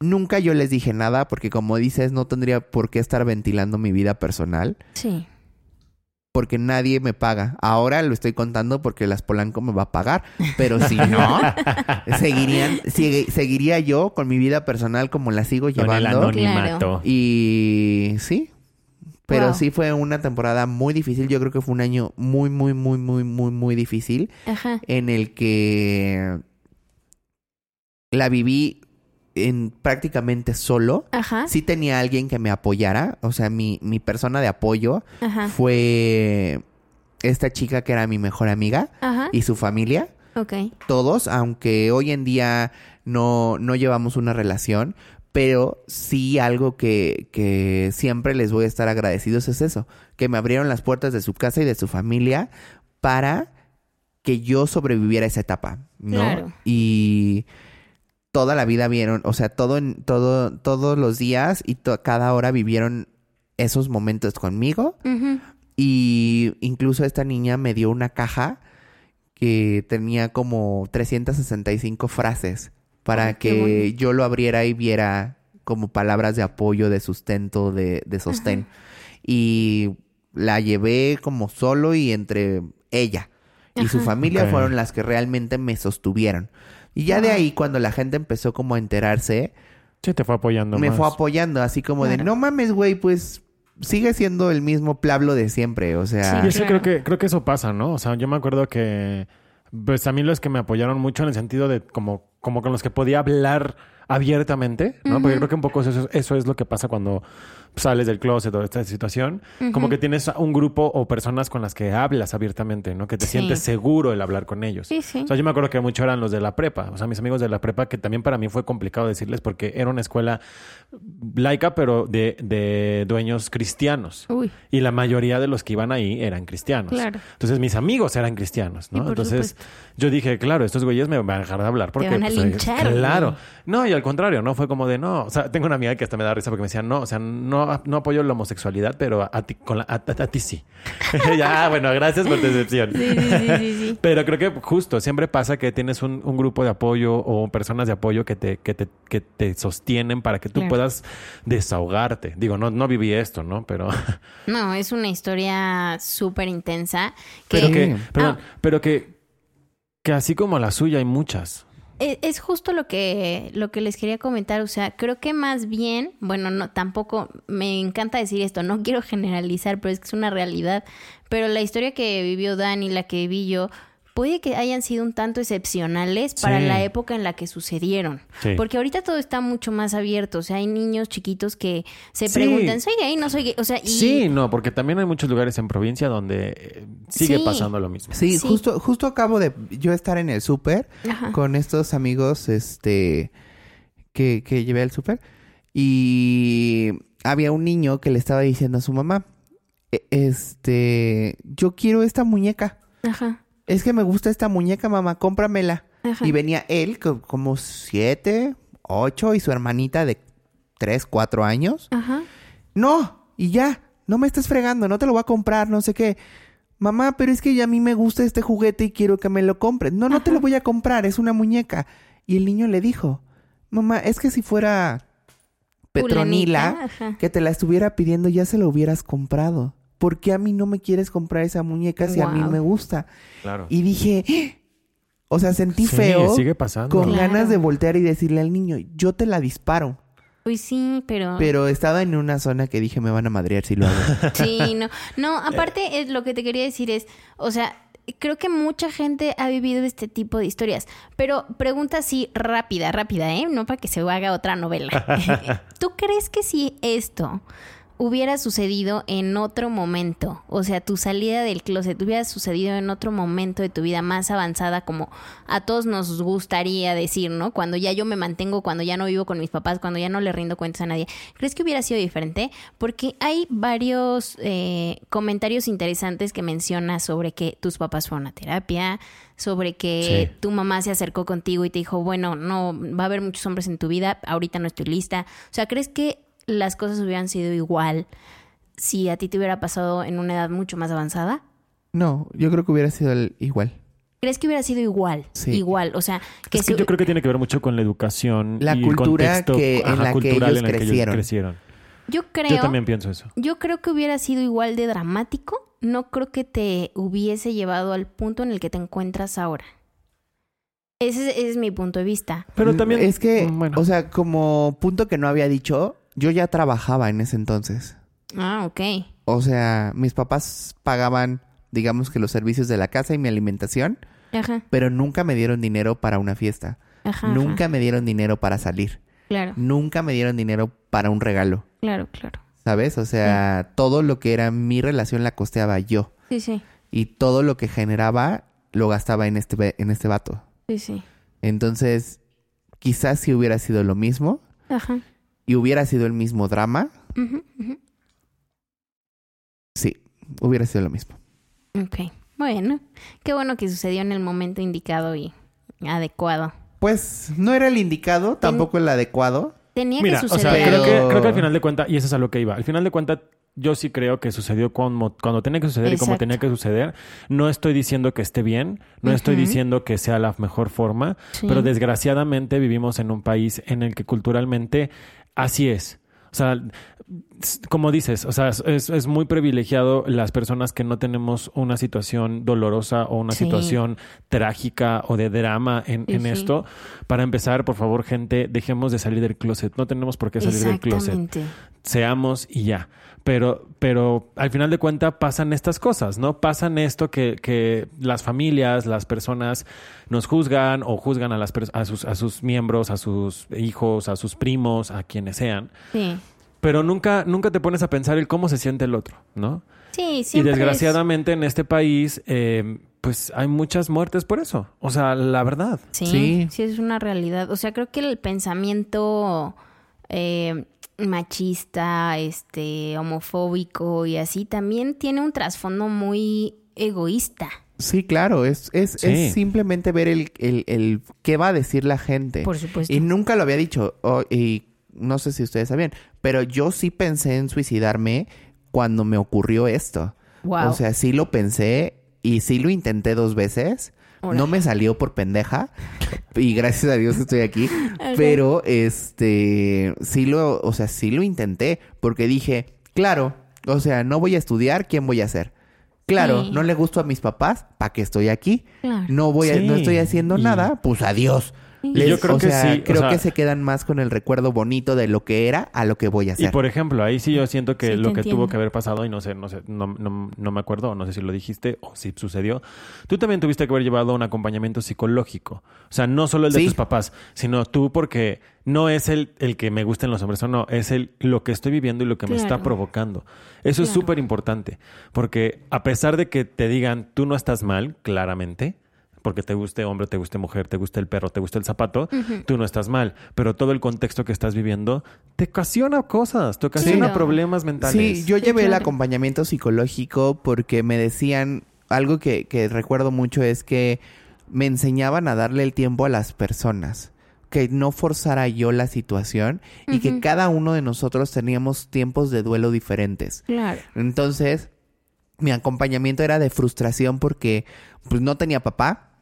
S3: Nunca yo les dije nada porque como dices, no tendría por qué estar ventilando mi vida personal
S4: Sí.
S3: porque nadie me paga. Ahora lo estoy contando porque las Polanco me va a pagar, pero si no, seguirían, sigue- seguiría yo con mi vida personal como la sigo
S2: Con el
S3: llevando.
S2: anonimato.
S3: Y sí, pero
S4: Wow.
S3: sí fue una temporada muy difícil. Yo creo que fue un año muy, muy, muy, muy, muy, muy difícil
S4: Ajá.
S3: en el que la viví en prácticamente solo.
S4: Ajá.
S3: Sí tenía alguien que me apoyara, o sea, mi, mi persona de apoyo
S4: Ajá.
S3: fue esta chica que era mi mejor amiga
S4: Ajá.
S3: y su familia.
S4: Ok.
S3: Todos, aunque hoy en día no, no llevamos una relación, pero sí algo que, que siempre les voy a estar agradecidos es eso, que me abrieron las puertas de su casa y de su familia para que yo sobreviviera a esa etapa, ¿no?
S4: Claro.
S3: Y toda la vida vieron, o sea, todo, en- todo, todos los días y to- cada hora vivieron esos momentos conmigo. Y incluso esta niña me dio una caja que tenía como 365 frases para
S4: Ay,
S3: que
S4: bonito.
S3: yo lo abriera y viera como palabras de apoyo, de sustento, de, de sostén. Y la llevé como solo y entre ella y su familia fueron las que realmente me sostuvieron. Y ya de ahí, cuando la gente empezó como a enterarse,
S2: Sí, te fue apoyando
S3: me
S2: más.
S3: fue apoyando, así como de, no mames, güey, pues sigue siendo el mismo Pablo de siempre, o sea...
S2: Y es que
S4: Claro.
S2: creo que creo que eso pasa, ¿no? O sea, yo me acuerdo que pues a mí los que me apoyaron mucho en el sentido de como como con los que podía hablar abiertamente, ¿no? Porque creo que un poco eso, eso es lo que pasa cuando sales del closet o de esta situación, como que tienes un grupo o personas con las que hablas abiertamente, ¿no? Que te
S4: Sí.
S2: sientes seguro el hablar con ellos.
S4: Sí, sí.
S2: O sea, yo me acuerdo que mucho eran los de la prepa, o sea, mis amigos de la prepa, que también para mí fue complicado decirles porque era una escuela laica, pero de, de dueños cristianos.
S4: Uy.
S2: Y la mayoría de los que iban ahí eran cristianos.
S4: Claro.
S2: Entonces mis amigos eran cristianos, ¿no? Entonces
S4: supuesto.
S2: yo dije, claro, estos güeyes me van a dejar de hablar porque...
S4: van a
S2: pues,
S4: linchar,
S2: Claro. No, y al contrario, no fue como de no. O sea, tengo una amiga que hasta me da risa porque me decía, no, o sea, no, no apoyo la homosexualidad, pero a, ti, con la- a, a- a ti sí. ya, bueno, gracias por tu decepción.
S4: Sí, sí, sí, sí, sí.
S2: Pero creo que justo siempre pasa que tienes un, un grupo de apoyo o personas de apoyo que te, que te, que te sostienen para que tú
S4: Claro.
S2: puedas desahogarte. Digo, no, no viví esto, ¿no? Pero,
S4: No, es una historia súper intensa. Que
S2: pero que, perdón, pero que, que así como la suya hay muchas.
S4: E- Es justo lo que, lo que les quería comentar. O sea, creo que más bien, bueno, no, tampoco me encanta decir esto, no quiero generalizar, pero es que es una realidad. Pero la historia que vivió Dani, la que viví yo, puede que hayan sido un tanto excepcionales para
S2: Sí.
S4: la época en la que sucedieron.
S2: Sí.
S4: Porque ahorita todo está mucho más abierto. O sea, hay niños chiquitos que se
S2: Sí.
S4: preguntan, ¿soy gay? ¿No soy gay? O sea, y...
S2: Sí, no, porque también hay muchos lugares en provincia donde eh, sigue
S4: Sí.
S2: pasando lo mismo.
S3: Sí,
S4: Sí.
S3: justo, justo acabo de yo estar en el súper con estos amigos, este, que, que llevé al súper. Y había un niño que le estaba diciendo a su mamá, "E- este, yo quiero esta muñeca.
S4: Ajá.
S3: Es que me gusta esta muñeca, mamá, cómpramela.
S4: Ajá.
S3: Y venía él, co- como siete, ocho, y su hermanita de tres, cuatro años.
S4: Ajá.
S3: No, y ya, no me estés fregando, no te lo voy a comprar, no sé qué. Mamá, pero es que ya a mí me gusta este juguete y quiero que me lo compres. No, no te lo voy a comprar, es una muñeca. Y el niño le dijo, mamá, es que si fuera Petronila, que te la estuviera pidiendo, ya se lo hubieras comprado. ¿Por qué a mí no me quieres comprar esa muñeca si a mí me gusta?
S2: Claro.
S3: Y dije, "¡Ah!". o sea, sentí
S2: Sí,
S3: feo
S2: sigue pasando.
S3: con
S4: Claro.
S3: ganas de voltear y decirle al niño, yo te la disparo.
S4: Pues sí, pero...
S3: Pero estaba en una zona que dije, me van a madrear si lo hago.
S4: Sí, no. No, aparte es lo que te quería decir es, o sea, creo que mucha gente ha vivido este tipo de historias, pero pregunta así rápida, rápida, ¿eh? No para que se haga otra novela. ¿Tú crees que si esto hubiera sucedido en otro momento, o sea, tu salida del closet hubiera sucedido en otro momento de tu vida más avanzada, como a todos nos gustaría decir, ¿no? Cuando ya yo me mantengo, cuando ya no vivo con mis papás, cuando ya no le rindo cuentas a nadie, ¿crees que hubiera sido diferente? Porque hay varios eh, comentarios interesantes que menciona sobre que tus papás fueron a terapia, sobre que
S2: Sí.
S4: tu mamá se acercó contigo y te dijo, bueno, no, va a haber muchos hombres en tu vida, ahorita no estoy lista. O sea, ¿crees que las cosas hubieran sido igual si a ti te hubiera pasado en una edad mucho más avanzada?
S3: No, yo creo que hubiera sido el- igual.
S4: ¿Crees que hubiera sido igual?
S3: Sí.
S4: Igual, o sea, que,
S2: es que yo creo que tiene que ver mucho con la educación
S3: La
S2: y el
S3: cultura
S2: contexto
S3: que- en la que
S2: cultural
S3: ellos
S2: en el que
S3: crecieron.
S2: ellos crecieron.
S4: yo creo,
S2: Yo también pienso eso.
S4: yo creo que hubiera sido igual de dramático. No creo que te hubiese llevado al punto en el que te encuentras ahora. Ese es, ese es mi punto de vista.
S2: Pero también
S3: Es que,
S2: mm, bueno,
S3: o sea, como punto que no había dicho, yo ya trabajaba en ese entonces.
S4: Ah, ok.
S3: O sea, mis papás pagaban, digamos que los servicios de la casa y mi alimentación,
S4: Ajá,
S3: pero nunca me dieron dinero para una fiesta.
S4: ajá. ajá.
S3: Nunca me dieron dinero para salir.
S4: Claro,
S3: Nunca me dieron dinero para un regalo.
S4: claro, claro.
S3: ¿Sabes? O sea, todo lo que era mi relación la costeaba yo.
S4: Sí, sí,
S3: Y todo lo que generaba lo gastaba en este, en este vato.
S4: sí, sí.
S3: Entonces, quizás si hubiera sido lo mismo
S4: Ajá.
S3: Y hubiera sido el mismo drama, sí, hubiera sido lo mismo.
S4: Ok. Bueno, qué bueno que sucedió en el momento indicado y adecuado.
S3: Pues no era el indicado, tampoco el adecuado.
S4: Tenía
S2: Mira,
S4: que
S2: o sea,
S4: suceder.
S2: creo, que, creo que al final de cuentas, y eso es a lo que iba, al final de cuentas, yo sí creo que sucedió como, cuando tenía que suceder y como tenía que suceder. No estoy diciendo que esté bien, no estoy diciendo que sea la mejor forma,
S4: Sí.
S2: pero desgraciadamente vivimos en un país en el que culturalmente así es. O sea, como dices, o sea, es, es muy privilegiado las personas que no tenemos una situación dolorosa o una
S4: Sí.
S2: situación trágica o de drama en,
S4: Sí,
S2: en
S4: sí.
S2: esto. Para empezar, por favor, gente, dejemos de salir del closet. No tenemos por qué salir del closet seamos y ya. Pero, pero al final de cuentas pasan estas cosas, ¿no? Pasan esto que, que las familias, las personas nos juzgan o juzgan a, las a, sus, a sus miembros, a sus hijos, a sus primos, a quienes sean.
S4: Sí.
S2: Pero nunca, nunca te pones a pensar el cómo se siente el otro, ¿no?
S4: Sí,
S2: Y
S4: siempre es-
S2: desgraciadamente en este país, eh, pues hay muchas muertes por eso. O sea, la verdad.
S4: Sí,
S3: Sí.
S4: sí, es una realidad. O sea, creo que el pensamiento eh, machista, este, homofóbico y así también tiene un trasfondo muy egoísta.
S3: Sí, claro, es, es,
S2: Sí.
S3: es simplemente ver el, el, el qué va a decir la gente.
S4: Por supuesto.
S3: Y nunca lo había dicho, y no sé si ustedes sabían, pero yo sí pensé en suicidarme cuando me ocurrió esto.
S4: Wow.
S3: O sea, sí lo pensé y sí lo intenté dos veces. No me salió por pendeja y gracias a Dios estoy aquí. Pero este sí lo, o sea, sí lo intenté porque dije, claro, o sea, no voy a estudiar, ¿quién voy a ser? Claro,
S4: Sí.
S3: no le gusto a mis papás, ¿para qué estoy aquí?
S4: Claro.
S3: No voy a, no estoy haciendo
S2: y-
S3: nada, pues adiós. Les-
S2: yo creo
S3: o
S2: que
S3: sea,
S2: sí, o
S3: creo
S2: sea-
S3: que se quedan más con el recuerdo bonito de lo que era a lo que voy a
S2: Y
S3: hacer.
S2: por ejemplo, ahí sí yo siento que
S4: Sí,
S2: lo que
S4: entiendo.
S2: tuvo que haber pasado, y no sé, no sé, no, no, no me acuerdo, no sé si lo dijiste o si sucedió, tú también tuviste que haber llevado un acompañamiento psicológico. O sea, no solo el de
S3: Sí.
S2: tus papás, sino tú porque no es el, el que me gusten los hombres o no, es el lo que estoy viviendo y lo que me está provocando. Eso es súper importante, porque a pesar de que te digan tú no estás mal, claramente, porque te guste hombre, te guste mujer, te guste el perro, te guste el zapato, tú no estás mal. Pero todo el contexto que estás viviendo te ocasiona cosas, te ocasiona
S4: Claro.
S2: problemas mentales.
S3: Sí, yo
S4: Sí,
S3: llevé el acompañamiento psicológico porque me decían algo que, que recuerdo mucho es que me enseñaban a darle el tiempo a las personas, que no forzara yo la situación y que cada uno de nosotros teníamos tiempos de duelo diferentes.
S4: Claro.
S3: Entonces, mi acompañamiento era de frustración porque pues no tenía papá,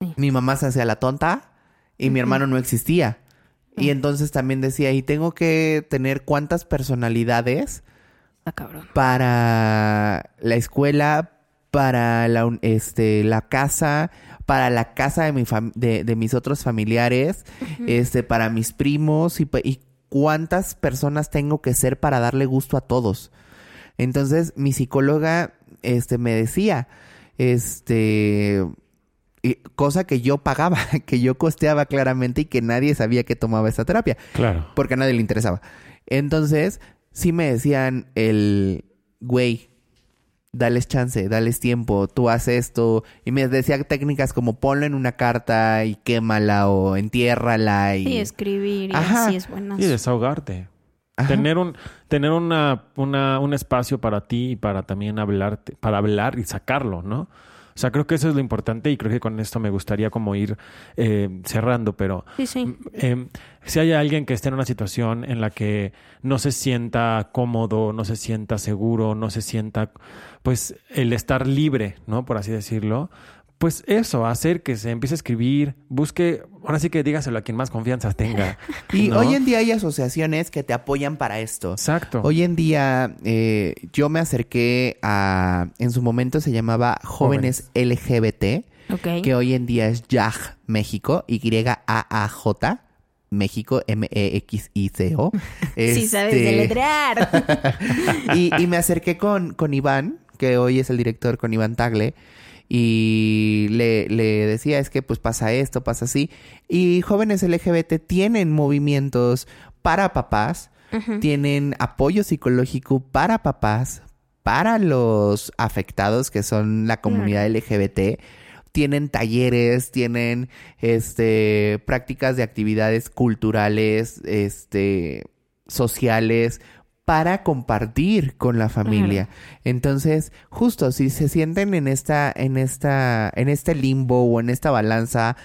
S4: Sí.
S3: mi mamá se hacía la tonta y mi hermano no existía. Y
S4: Mm.
S3: entonces también decía, y tengo que tener cuántas personalidades
S4: Está cabrón.
S3: para la escuela, para la, este, la casa, para la casa de, mi de, de mis otros familiares, este, para mis primos y, y cuántas personas tengo que ser para darle gusto a todos. Entonces mi psicóloga este, me decía, este, cosa que yo pagaba, que yo costeaba claramente y que nadie sabía que tomaba esa terapia
S2: Claro.
S3: porque a nadie le interesaba. Entonces, sí me decían el, güey, dales chance, dales tiempo, tú haces esto. Y me decía técnicas como ponlo en una carta y quémala o entiérrala y...
S4: Sí, escribir y
S3: Ajá.
S4: así es bueno.
S2: Y desahogarte.
S3: Ajá.
S2: Tener un, tener una, una, un espacio para ti y para también hablar, para hablar y sacarlo, ¿no? O sea, creo que eso es lo importante y creo que con esto me gustaría como ir eh, cerrando, pero
S4: Sí, sí.
S2: eh, si hay alguien que esté en una situación en la que no se sienta cómodo, no se sienta seguro, no se sienta, pues, el estar libre, ¿no? Por así decirlo, pues eso, hacer que se empiece a escribir, busque, ahora sí que dígaselo a quien más confianza tenga.
S3: Y
S2: ¿no?
S3: hoy en día hay asociaciones que te apoyan para esto.
S2: Exacto.
S3: Hoy en día eh, yo me acerqué a, en su momento se llamaba Jóvenes, LGBT,
S4: Ok.
S3: que hoy en día es YAJ México, Y-A-A-J, México, M-E-X-I-C-O.
S4: Sí, sabes
S3: Este,
S4: deletrear.
S3: y, y me acerqué con, con Iván, que hoy es el director, con Iván Tagle, y le, le decía, es que pues pasa esto, pasa así. Y jóvenes LGBT tienen movimientos para papás, tienen apoyo psicológico para papás, para los afectados, que son la comunidad LGBT. tienen talleres, tienen este prácticas de actividades culturales, este sociales para compartir con la familia. Entonces, justo si se sienten en esta en esta en este limbo o en esta balanza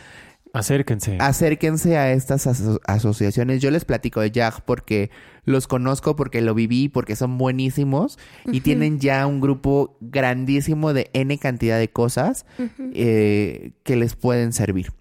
S2: Acérquense.
S3: acérquense a estas aso- asociaciones. Yo les platico de YAG porque los conozco, porque lo viví, porque son buenísimos y tienen ya un grupo grandísimo de N cantidad de cosas eh, que les pueden servir.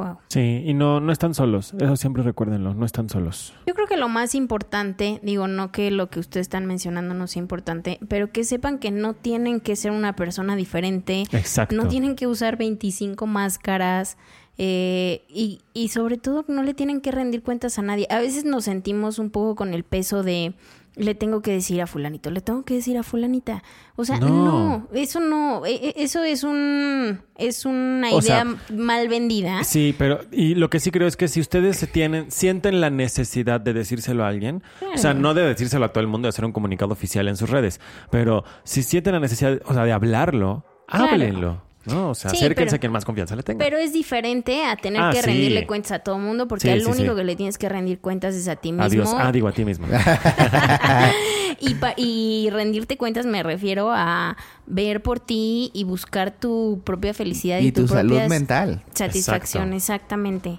S4: Wow.
S2: Sí, y no, no están solos. Eso siempre recuérdenlo, no están solos.
S4: Yo creo que lo más importante, digo, no que lo que ustedes están mencionando no sea importante, pero que sepan que no tienen que ser una persona diferente,
S2: Exacto.
S4: no tienen que usar 25 máscaras eh, y, y sobre todo no le tienen que rendir cuentas a nadie. A veces nos sentimos un poco con el peso de le tengo que decir a fulanito, le tengo que decir a fulanita. O sea,
S2: No.
S4: no, eso no, e- e- eso es un es una
S2: O
S4: idea
S2: sea,
S4: mal vendida.
S2: Sí, pero y lo que sí creo es que si ustedes se tienen, sienten la necesidad de decírselo a alguien, o sea, no de decírselo a todo el mundo, de hacer un comunicado oficial en sus redes, pero si sienten la necesidad, o sea, de hablarlo,
S4: Claro.
S2: ¿No? O sea,
S4: Sí,
S2: acérquense
S4: pero-
S2: a quien más confianza le tenga.
S4: Pero es diferente a tener
S2: Ah,
S4: que
S2: sí.
S4: rendirle cuentas a todo mundo, porque
S2: Sí, sí,
S4: único
S2: sí.
S4: que le tienes que rendir cuentas es a ti mismo.
S2: Adiós. Ah, digo a ti mismo.
S4: y, pa- y rendirte cuentas me refiero a ver por ti y buscar tu propia felicidad y,
S3: Y tu salud mental.
S4: Satisfacción,
S2: Exacto.
S4: exactamente.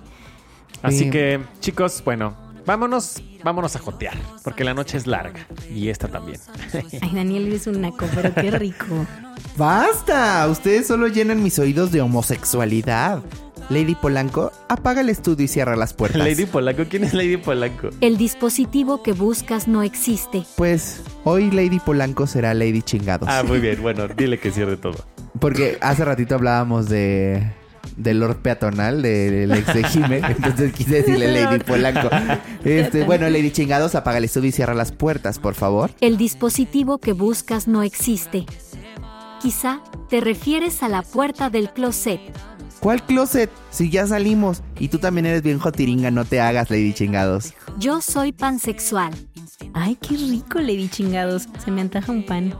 S2: Así
S3: Sí.
S2: que, chicos, bueno, vámonos, vámonos a jotear, porque la noche es larga y esta también.
S4: Ay, Daniel, eres un naco, pero qué rico.
S3: ¡Basta! Ustedes solo llenan mis oídos de homosexualidad. Lady Polanco, apaga el estudio y cierra las puertas.
S2: Lady Polanco, ¿quién es Lady Polanco?
S1: El dispositivo que buscas no existe.
S3: Pues hoy Lady Polanco será Lady Chingados.
S2: Ah, muy bien, bueno, dile que cierre todo.
S3: Porque hace ratito hablábamos de del Lord Peatonal, del ex de Jime, entonces quise decirle Lady Polanco. Este, bueno, Lady Chingados, apaga el estudio y cierra las puertas, por favor.
S1: El dispositivo que buscas no existe. Quizá te refieres a la puerta del closet.
S3: ¿Cuál closet? Si ya salimos. Y tú también eres bien jotiringa, no te hagas, Lady Chingados.
S1: Yo soy pansexual.
S4: Ay, qué rico, Lady Chingados. Se me antaja un pan.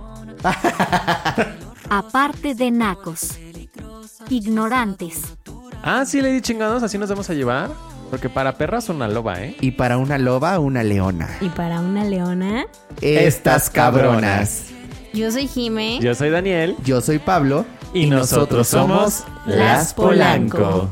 S1: Aparte de nacos. Ignorantes.
S2: Ah, sí, Lady Chingados, así nos vamos a llevar. Porque para perras una loba, ¿eh?
S3: Y para una loba, una leona.
S4: Y para una leona,
S3: Estas cabronas.
S4: yo soy Jime.
S2: Yo soy Daniel.
S3: Yo soy Pablo.
S2: Y nosotros somos Las Polanco.